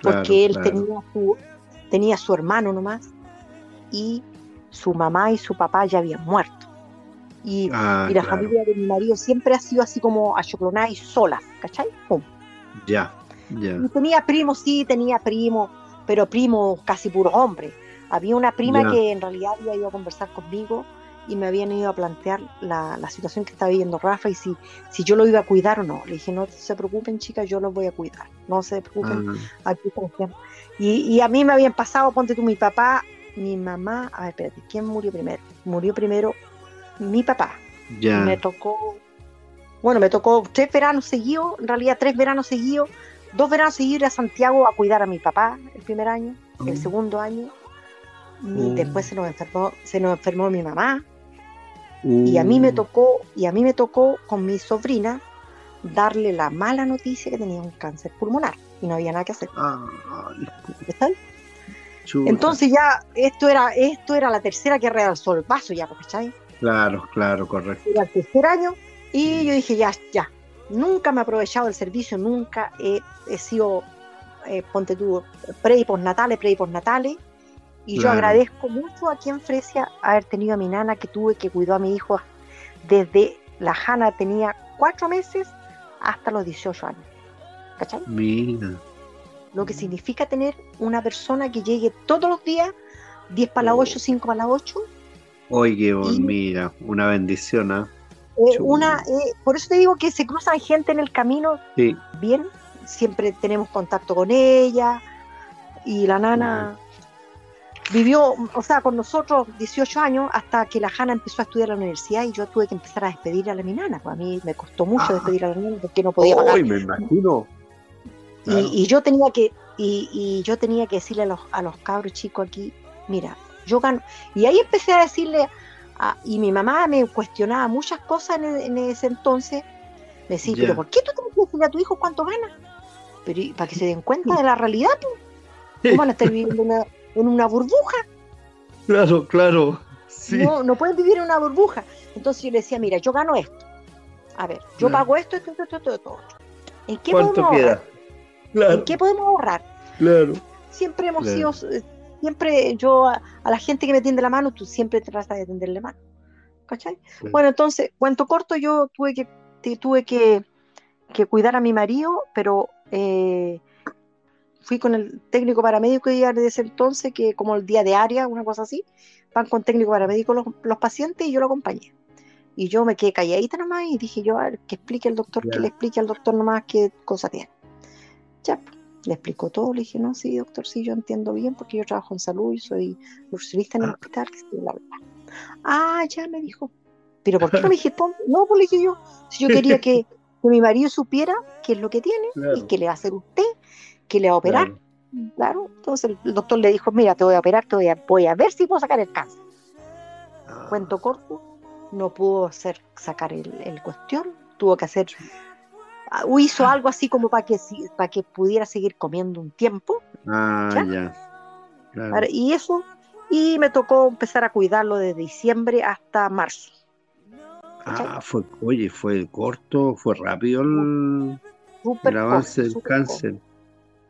Porque él tenía, su, tenía su hermano nomás y su mamá y su papá ya habían muerto. Y, ah, la familia de mi marido siempre ha sido así como achoclonada y sola, ¿cachai? Ya, ya. Tenía primos, sí, tenía primos pero primos casi puros hombres. Había una prima que en realidad había ido a conversar conmigo y me habían ido a plantear la, situación que estaba viviendo Rafa y si, si yo lo iba a cuidar o no. Le dije, no se preocupen chicas, yo los voy a cuidar, no se preocupen, ah. aquí y, y a mí me habían pasado, ponte tú, mi papá, mi mamá, a ver, espérate, ¿quién murió primero? Murió primero mi papá. Ya. Me tocó, bueno, me tocó tres veranos seguidos, en realidad tres veranos seguidos, dos veranos seguidos a Santiago a cuidar a mi papá el primer año, el mm. segundo año, y mm. después se nos enfermó, se nos enfermó mi mamá, y a mí me mm. tocó, y a mí me tocó con mi sobrina darle la mala noticia que tenía un cáncer pulmonar y no había nada que hacer. ¿Está Entonces ya esto era, esto era la tercera que realzó el paso ya, ¿cachai? Claro, claro, correcto. Era el tercer año y yo dije, ya, ya, nunca me he aprovechado del servicio, nunca he, sido, eh, ponte tú, pre y postnatales, pre y postnatales. Y yo agradezco mucho aquí en Fresia haber tenido a mi nana que tuve, que cuidó a mi hijo desde la Jana tenía cuatro meses hasta los 18 años. ¿Cachai? Mira. Lo que significa tener una persona que llegue todos los días, 10 para las 8, 5 para las 8. Oye, mira, una bendición, ¿ah? Eh, una, eh, por eso te digo que se cruzan gente en el camino bien, siempre tenemos contacto con ella y la nana, vivió, o sea, con nosotros 18 años hasta que la Hanna empezó a estudiar a la universidad y yo tuve que empezar a despedir a la minana. Pues a mí me costó mucho ah. despedir a la minana porque no podía pagar. me imagino. Y, yo tenía que y, yo tenía que decirle a los, a los cabros chicos aquí, mira, yo gano. Y ahí empecé a decirle, y mi mamá me cuestionaba muchas cosas en, ese entonces. Me decía, pero ¿por qué tú tienes que decirle a tu hijo cuánto gana? Pero para que se den cuenta de la realidad, pues. ¿cómo van a estar viviendo una, en una burbuja. Claro, claro. No, no pueden vivir en una burbuja. Entonces yo le decía, mira, yo gano esto. A ver, yo pago esto, esto, esto, esto, esto. ¿En qué podemos ahorrar? ¿En qué podemos ahorrar? Claro. Siempre hemos sido, eh, siempre yo a, la gente que me tiende la mano, tú siempre tratas de tenderle la mano. ¿Cachai? Bueno, entonces, cuento corto, yo tuve que, tuve que, que cuidar a mi marido, pero eh, fui con el técnico paramédico y desde ese entonces, que como el día de área, una cosa así, van con técnico paramédico los, los pacientes y yo lo acompañé. Y yo me quedé calladita nomás y dije yo, a ver, que explique el doctor, que le explique al doctor nomás qué cosa tiene. Ya, le explicó todo, le dije, no, sí, doctor, sí, yo entiendo bien porque yo trabajo en salud y soy nutricionista en el ah. hospital, bla, Ah, ya me dijo. Pero ¿por qué no me dije, no, pues le dije yo, si yo quería que, que mi marido supiera qué es lo que tiene y qué le va a hacer usted que le va a operar. Claro. Entonces el doctor le dijo, mira, te voy a operar, te voy a, voy a ver si puedo sacar el cáncer. Ah. Cuento corto, no pudo hacer sacar el, cuestión, tuvo que hacer, ah, hizo algo así como para que, para que pudiera seguir comiendo un tiempo. Ah, ya. Y eso, y me tocó empezar a cuidarlo desde diciembre hasta marzo. Ah, fue, oye, fue corto, fue rápido el, avance del cáncer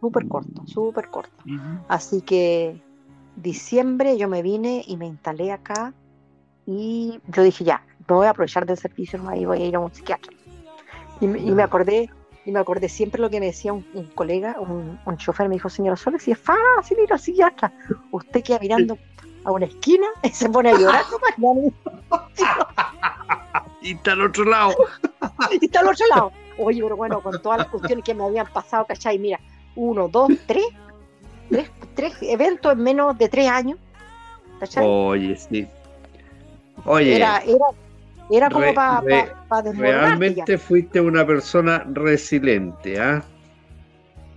súper corto, súper corto. Así que diciembre yo me vine y me instalé acá y yo dije ya, me voy a aprovechar del servicio y voy a ir a un psiquiatra. Y, me acordé y me acordé siempre lo que me decía un, colega, un, chofer, me dijo, señora Soles, si es fácil ir al psiquiatra. Usted queda mirando a una esquina y se pone a llorar. y está al otro lado. y está al otro lado. Oye, pero bueno, con todas las cuestiones que me habían pasado, ¿cachai? Mira, uno, dos, tres, tres, eventos en menos de tres años. Oye, sí. Oye. Era, era, como para pa, Realmente fuiste una persona resiliente, ¿ah?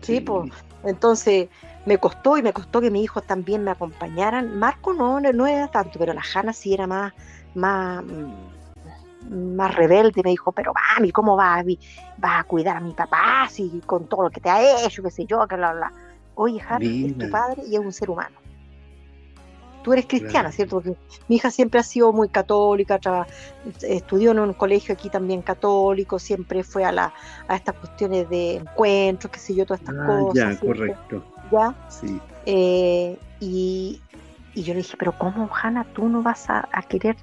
Sí, pues. Entonces me costó y me costó que mis hijos también me acompañaran. Marco no, no era tanto, pero la Hanna sí era más, más, más rebelde, me dijo, pero mami, ¿cómo vas va a cuidar a mi papá si con todo lo que te ha hecho, qué sé yo, que bla, bla? Oye, Harry, es tu padre y es un ser humano. Tú eres cristiana, ¿cierto? Porque mi hija siempre ha sido muy católica, estudió en un colegio aquí también católico, siempre fue a, la, a estas cuestiones de encuentros, qué sé yo, todas estas ah, cosas. Ya, correcto. ¿Ya? Sí. Eh, y, yo le dije, pero ¿cómo, Hanna, tú no vas a, a querer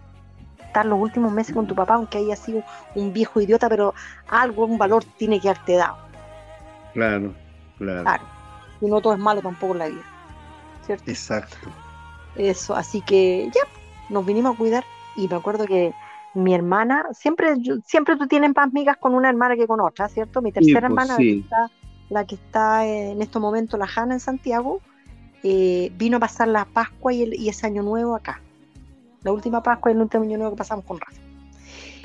los últimos meses con tu papá, aunque haya sido un viejo idiota, pero algo, un valor tiene que haberte dado. Claro, claro. Y no todo es malo tampoco en la vida. ¿Cierto? Exacto. Eso, así que ya, nos vinimos a cuidar y me acuerdo que mi hermana, siempre, siempre tú tienes más migas con una hermana que con otra, ¿cierto? Mi tercera pues, hermana, la, que está, en estos momentos, la Jana en Santiago, eh, vino a pasar la Pascua y, y ese año nuevo acá la última Pascua y el último año nuevo que pasamos con Rafa.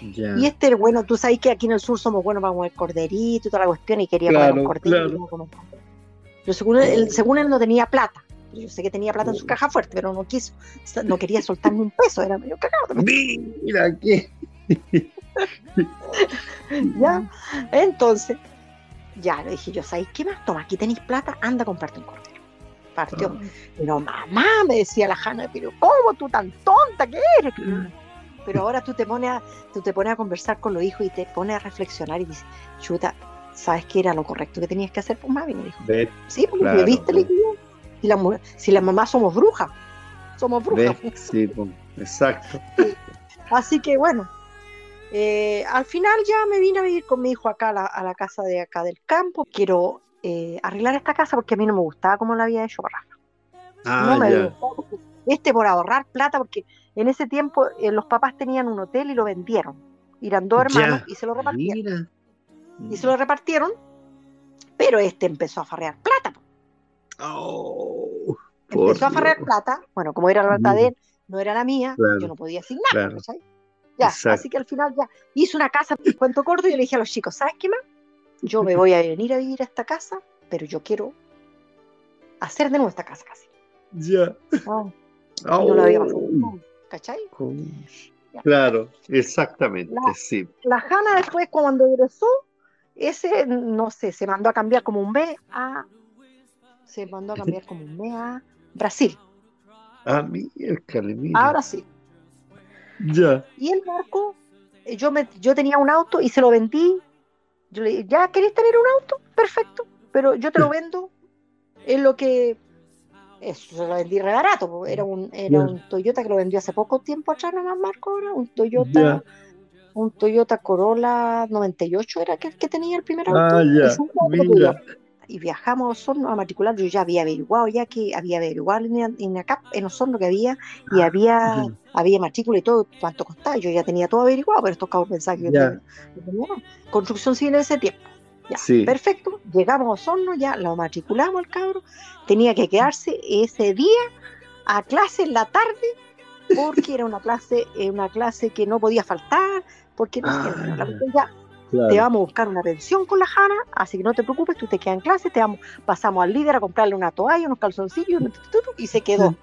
Y este, bueno, tú sabes que aquí en el sur somos buenos para comer corderito y toda la cuestión y quería comer corderito. Pero según él, según él no tenía plata. Yo sé que tenía plata en su caja fuerte, pero no quiso, no quería soltarme un peso, era medio cagado. Mira qué. ya, entonces, ya le dije yo, ¿sabes qué más? Toma, aquí tenéis plata, anda a comprarte un cordero partió. Ah. Pero mamá, me decía la Hanna, pero ¿cómo tú tan tonta que eres? Mm. Pero ahora tú te pones a, tú te pones a conversar con los hijos y te pones a reflexionar y dices, chuta, ¿sabes qué era lo correcto que tenías que hacer? Pues mami me dijo. sí, porque viste si la, si mamás somos brujas, somos brujas. Sí, exacto. Así que bueno, eh, al final ya me vine a vivir con mi hijo acá a la, a la, casa de acá del campo. Quiero eh, arreglar esta casa porque a mí no me gustaba como la había hecho Rafa. Ah, no este por ahorrar plata, porque en ese tiempo eh, los papás tenían un hotel y lo vendieron. Eran dos hermanos y se lo repartieron. Y se lo repartieron, pero este empezó a farrear plata. Oh, empezó a farrear plata, bueno, como era la plata de él, no era la mía, yo no podía decir nada, Ya, así que al final ya hice una casa, cuento corto, y yo le dije a los chicos, ¿sabes qué más? Yo me voy a venir a vivir a esta casa, pero yo quiero hacer de nuevo esta casa casi. Ya. no lo había pasado. ¿Cachai? Claro, exactamente, la, sí. La Hanna después cuando egresó, ese, no sé, se mandó a cambiar como un mes a... Se mandó a cambiar como un mes a Brasil. Ah, mira. Ahora sí. Ya. Y el Marco, eh, yo, me, yo tenía un auto y se lo vendí. Yo le dije, ¿ya querés tener un auto? Perfecto, pero yo te lo vendo en lo que eso se lo vendí re barato, era un, era un Toyota que lo vendió hace poco tiempo atrás, nada más Marco, ahora, un Toyota, un Toyota Corolla 98 era que, que tenía el primer auto. Ah, ya. Y viajamos a Osorno a matricular, yo ya había averiguado, ya que había averiguado en, en, acá, en Osorno que había, y ah, había, había matrícula y todo, cuánto costaba, yo ya tenía todo averiguado, pero estos cabos pensaban que yo tenía, construcción civil en ese tiempo. Ya, perfecto, llegamos a Osorno, ya lo matriculamos al cabro, tenía que quedarse ese día a clase en la tarde porque era una clase, eh, una clase que no podía faltar, porque no ah, ya, te vamos a buscar una pensión con la Jana, así que no te preocupes, tú te quedas en clase, te vamos, pasamos al líder a comprarle una toalla, unos calzoncillos, y se quedó.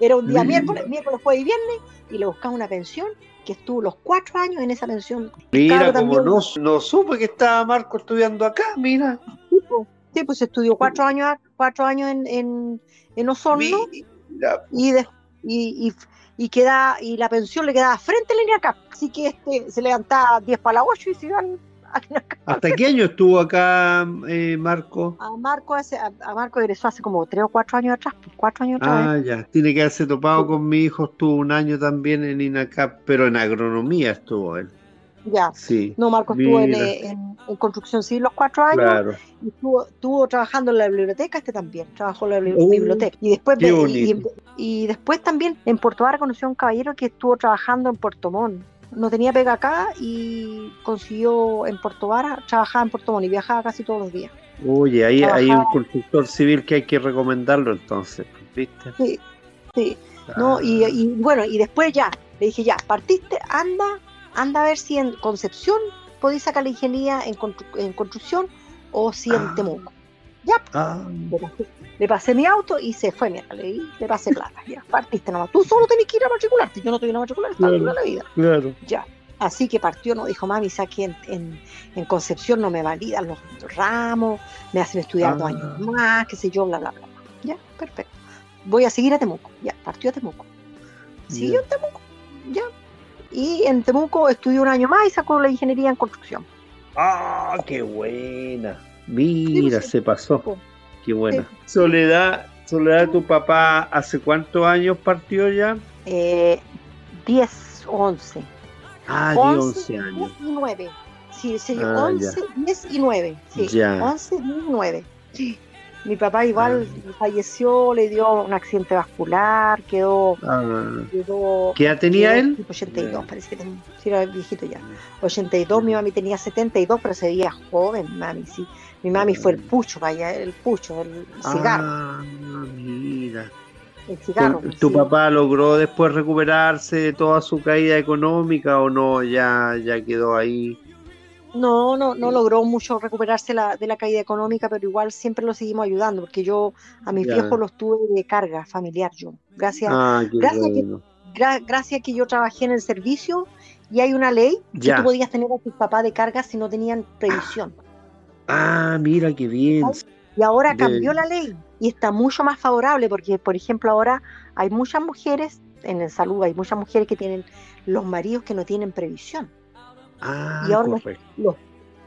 Era un día miércoles, miércoles, jueves y viernes, y le buscamos una pensión que estuvo los cuatro años en esa pensión. Mira, como no, no supe que estaba Marco estudiando acá, mira. Sí, pues estudió cuatro años, cuatro años en, en, en Osorno y, de, y, y, queda, y la pensión le quedaba frente a la acá. Así que este se levantaba 10 para las 8 y se iban ¿Hasta qué año estuvo acá eh, Marco? A Marco, hace, a, Marco egresó hace como tres o cuatro años atrás, pues, cuatro años atrás. Ah, ya, tiene que haberse topado con mi hijo, estuvo un año también en INACAP, pero en agronomía estuvo él. Ya. Sí. No, Marco estuvo en, construcción civil los cuatro años. Claro. Y estuvo, trabajando en la biblioteca, este también, trabajó en la uh, biblioteca. Y después, y, después también en Puerto Vara conoció a un caballero que estuvo trabajando en Puerto Montt. No tenía pega acá y consiguió en Puerto Vara, trabajaba en Puerto Montt y viajaba casi todos los días. Oye, ahí hay un constructor civil que hay que recomendarlo entonces, ¿viste? Sí, sí. No, y, y bueno, y después ya, le dije ya, partiste, anda anda a ver si en Concepción podéis sacar la ingeniería en, construcción o si en ah. Temuco. Ya, ah. le, pasé, mi auto y se fue, mira, le, le pasé plata, ya, partiste nomás. Tú solo tenés que ir a matricularte, yo no tengo que matricular, está claro, la vida. Claro. Ya. Así que partió, no dijo, mami, aquí en, en, Concepción no me validan los ramos, me hacen estudiar dos años ah. más, qué sé yo, bla, bla, bla. Ya, perfecto. Voy a seguir a Temuco. Ya, partió a Temuco. Siguió en Temuco. Ya, y en Temuco estudió un año más y sacó la ingeniería en construcción. ¡Ah, qué buena! Mira, pues, se pasó. Qué buena. Soledad, Soledad, tu papá, ¿hace cuántos años partió ya? Eh, 10 11. Ah, 11, años. 10 y 9. Sí, sí, 11, 10 y 9. Sí, ya. 11, 10 y 9. Sí. Mi papá igual ah. falleció, le dio un accidente vascular, quedó... Ah. ¿Qué edad tenía él? 82, parece que tenía, sí, era viejito ya. 82, mi mami tenía 72, pero se veía joven, mami, sí. Mi mami fue el pucho, vaya, el pucho, el cigarro. Ah, mira. El cigarro. ¿Tu, tu papá logró después recuperarse de toda su caída económica o no? Ya, ya quedó ahí no, no, no logró mucho recuperarse la, de la caída económica, pero igual siempre lo seguimos ayudando, porque yo a mis viejos los tuve de carga familiar yo. Gracias, ah, gracias, que, gracias que yo trabajé en el servicio y hay una ley que tú podías tener a tus papás de carga si no tenían previsión. Ah, mira qué bien. Y ahora cambió la ley y está mucho más favorable, porque por ejemplo ahora hay muchas mujeres en el salud, hay muchas mujeres que tienen los maridos que no tienen previsión. Ah, y ahora los,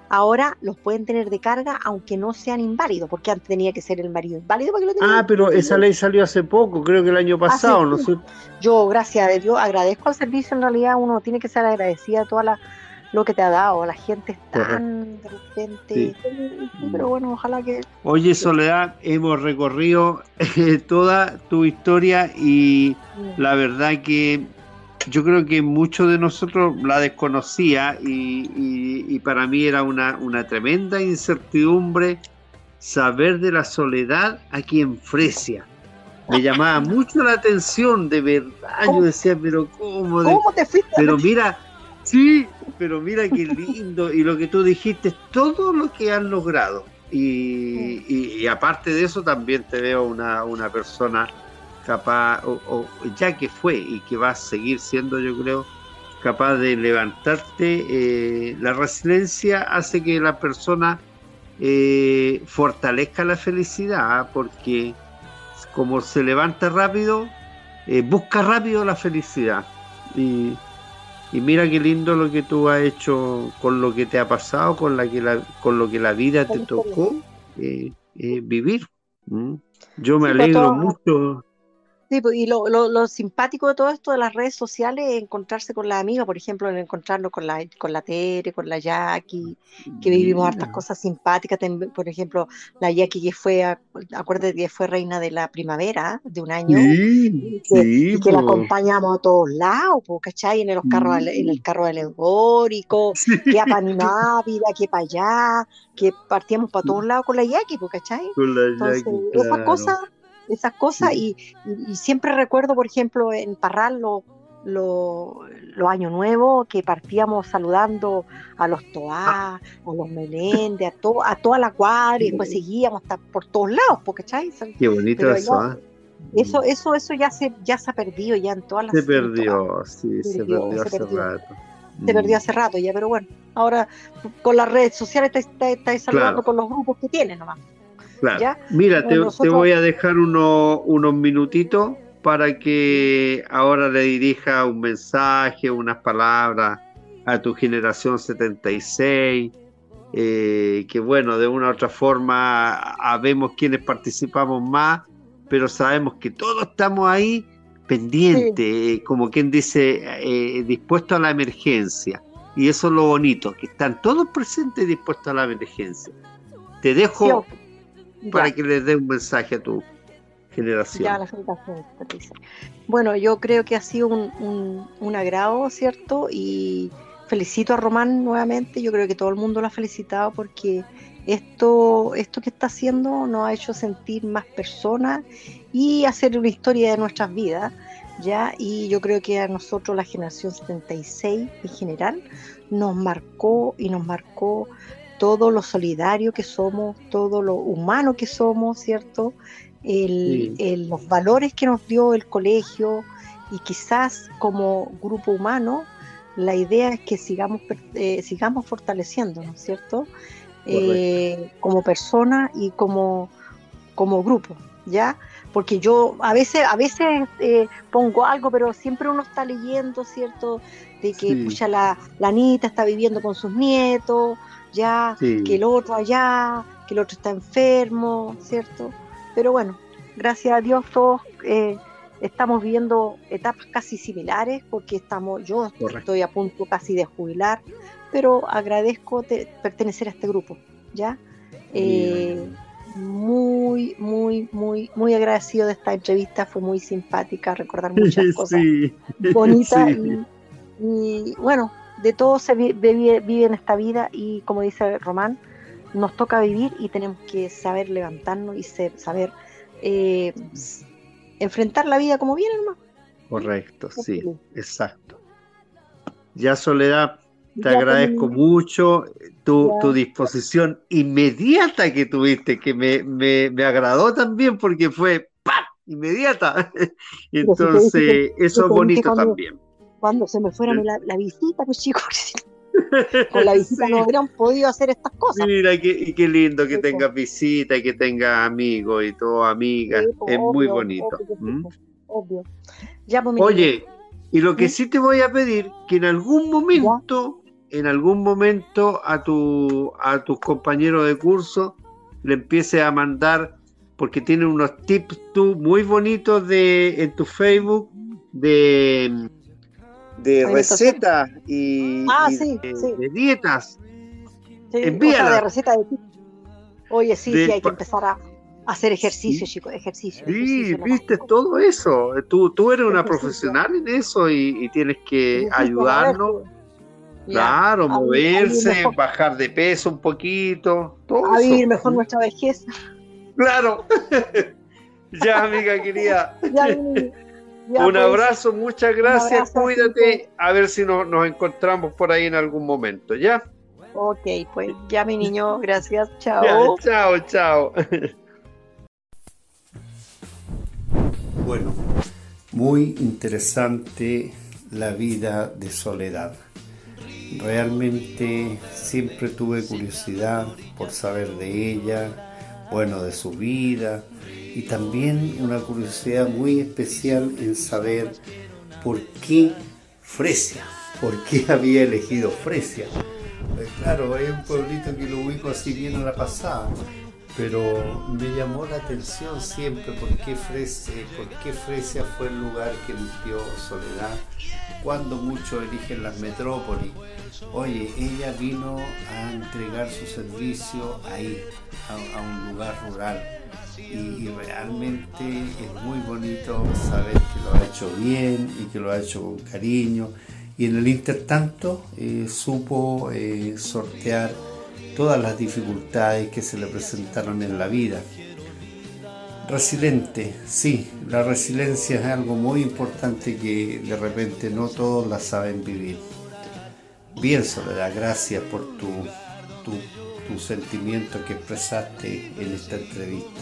ahora los pueden tener de carga aunque no sean inválidos, porque antes tenía que ser el marido inválido para que lo Ah, pero esa ley salió hace poco, creo que el año pasado, no sé. Yo, gracias a Dios, agradezco al servicio, en realidad uno tiene que ser agradecida a toda la lo que te ha dado, la gente es tan de repente, pero bueno, ojalá que... Oye Soledad, hemos recorrido toda tu historia y la verdad que yo creo que muchos de nosotros la desconocía y, para mí era una, tremenda incertidumbre saber de la soledad aquí en Fresia. me llamaba mucho la atención, de verdad. Yo decía, pero ¿cómo? ¿Cómo te fuiste? Pero mira, sí, pero mira qué lindo. y lo que tú dijiste, todo lo que han logrado. Y, aparte de eso, también te veo una, una persona capaz, o, ya que fue y que va a seguir siendo, yo creo, capaz de levantarte. Eh, la resiliencia hace que la persona eh, fortalezca la felicidad, ¿ah? porque como se levanta rápido, eh, busca rápido la felicidad. Y, mira qué lindo lo que tú has hecho con lo que te ha pasado, con, la que la, con lo que la vida te tocó vivir. Yo me alegro mucho Sí, pues, y lo, lo, lo, simpático de todo esto de las redes sociales es encontrarse con la amiga, por ejemplo, en encontrarnos con la, con la Tere, con la Jackie, que vivimos hartas cosas simpáticas, por ejemplo, la Jackie que fue, acuérdate que fue reina de la primavera de un año, y que, la acompañamos a todos lados, ¿cachai? En, los carros, en el carro alegórico, que a Panimávida, que para allá, que partíamos para todos lados con la Jackie, ¿cachai? Con la Entonces, esas cosas esas cosas y, siempre recuerdo, por ejemplo, en Parral los lo, años nuevos que partíamos saludando a los Toá, a los Meléndez, a, a toda la cuadra y después seguíamos hasta por todos lados, porque Qué bonito eso, ¿ah? Eso, eso, eso ya se, ya se ha perdido ya en todas las Se perdió, sí, se, perdió, hace rato. Se perdió mm. hace rato ya, pero bueno, ahora con las redes sociales estáis saludando con los grupos que tienen nomás. Mira, te, voy a dejar unos minutitos para que ahora le dirija un mensaje, unas palabras a tu generación 76, eh, que bueno, de una u otra forma sabemos quienes participamos más, pero sabemos que todos estamos ahí pendientes, como quien dice, eh, dispuestos a la emergencia. Y eso es lo bonito, que están todos presentes y dispuestos a la emergencia. Te dejo para que les dé un mensaje a tu generación. Bueno, yo creo que ha sido un, un, agrado, ¿cierto? Y felicito a Román nuevamente, yo creo que todo el mundo lo ha felicitado porque esto, esto que está haciendo nos ha hecho sentir más personas y hacer una historia de nuestras vidas, ¿ya? Y yo creo que a nosotros, la generación 76 en general, nos marcó y nos marcó todo lo solidario que somos, todo lo humano que somos, ¿cierto? los valores que nos dio el colegio y quizás como grupo humano, la idea es que sigamos, eh, sigamos fortaleciéndonos, ¿cierto? Eh, como persona y como, como grupo, ¿ya? Porque yo a veces, a veces eh, pongo algo, pero siempre uno está leyendo, ¿cierto? De que la, la Anita está viviendo con sus nietos, ya, que el otro allá, que el otro está enfermo, ¿cierto? Pero bueno, gracias a Dios todos eh, estamos viviendo etapas casi similares porque estamos, yo estoy a punto casi de jubilar, pero agradezco pertenecer a este grupo, ¿ya? Eh, muy, muy, muy, muy agradecido de esta entrevista, fue muy simpática, recordar muchas cosas bonitas y bueno, de todo se vive, en esta vida y como dice Román, nos toca vivir y tenemos que saber levantarnos y saber eh, enfrentar la vida como viene, hermano. Correcto, sí, exacto. Ya Soledad, te agradezco mucho tu, disposición inmediata que tuviste, que me, me, agradó también porque fue ¡pam! inmediata. Entonces, eso es bonito también cuando se me fuera la, visita, pues chicos, con la visita no hubieran podido hacer estas cosas. Mira, qué, y qué lindo que tengas visita y que tengas amigos y todo, amigas, pues, es muy bonito. Obvio. Pues, Oye, y lo que sí te voy a pedir, que en algún momento, en algún momento a, tu, a tus compañeros de curso le empieces a mandar, porque tienen unos tips tú muy bonitos de, en tu Facebook de de recetas y, ah, de, dietas. Sí, de receta de Oye, sí, sí, hay que empezar a hacer ejercicio, chicos, ejercicio. Sí, viste todo eso. Tú, tú eres una profesional en eso y, tienes que ayudarnos. Claro, moverse, bajar de peso un poquito. Todo a vivir mejor nuestra vejez. Claro. Ya, amiga querida. un pues. abrazo, muchas gracias, cuídate, a ver si nos, nos encontramos por ahí en algún momento, ¿ya? Ok, pues ya mi niño, gracias, chao. chao, chao. Bueno, muy interesante la vida de Soledad. Realmente siempre tuve curiosidad por saber de ella, bueno, de su vida y también una curiosidad muy especial en saber por qué Fresia, por qué había elegido Fresia pues claro, hay un pueblito que lo ubico así bien a la pasada, pero me llamó la atención siempre por qué, Fresia, por qué Fresia fue el lugar que limpió Soledad, cuando muchos eligen las metrópolis. Oye, ella vino a entregar su servicio ahí, a, un lugar rural. Y, realmente es muy bonito saber que lo ha hecho bien y que lo ha hecho con cariño y en el intertanto eh, supo eh, sortear todas las dificultades que se le presentaron en la vida. Resiliente, sí, la resiliencia es algo muy importante que de repente no todos la saben vivir. Bien, Soledad, gracias por tu, tu, tu sentimiento que expresaste en esta entrevista.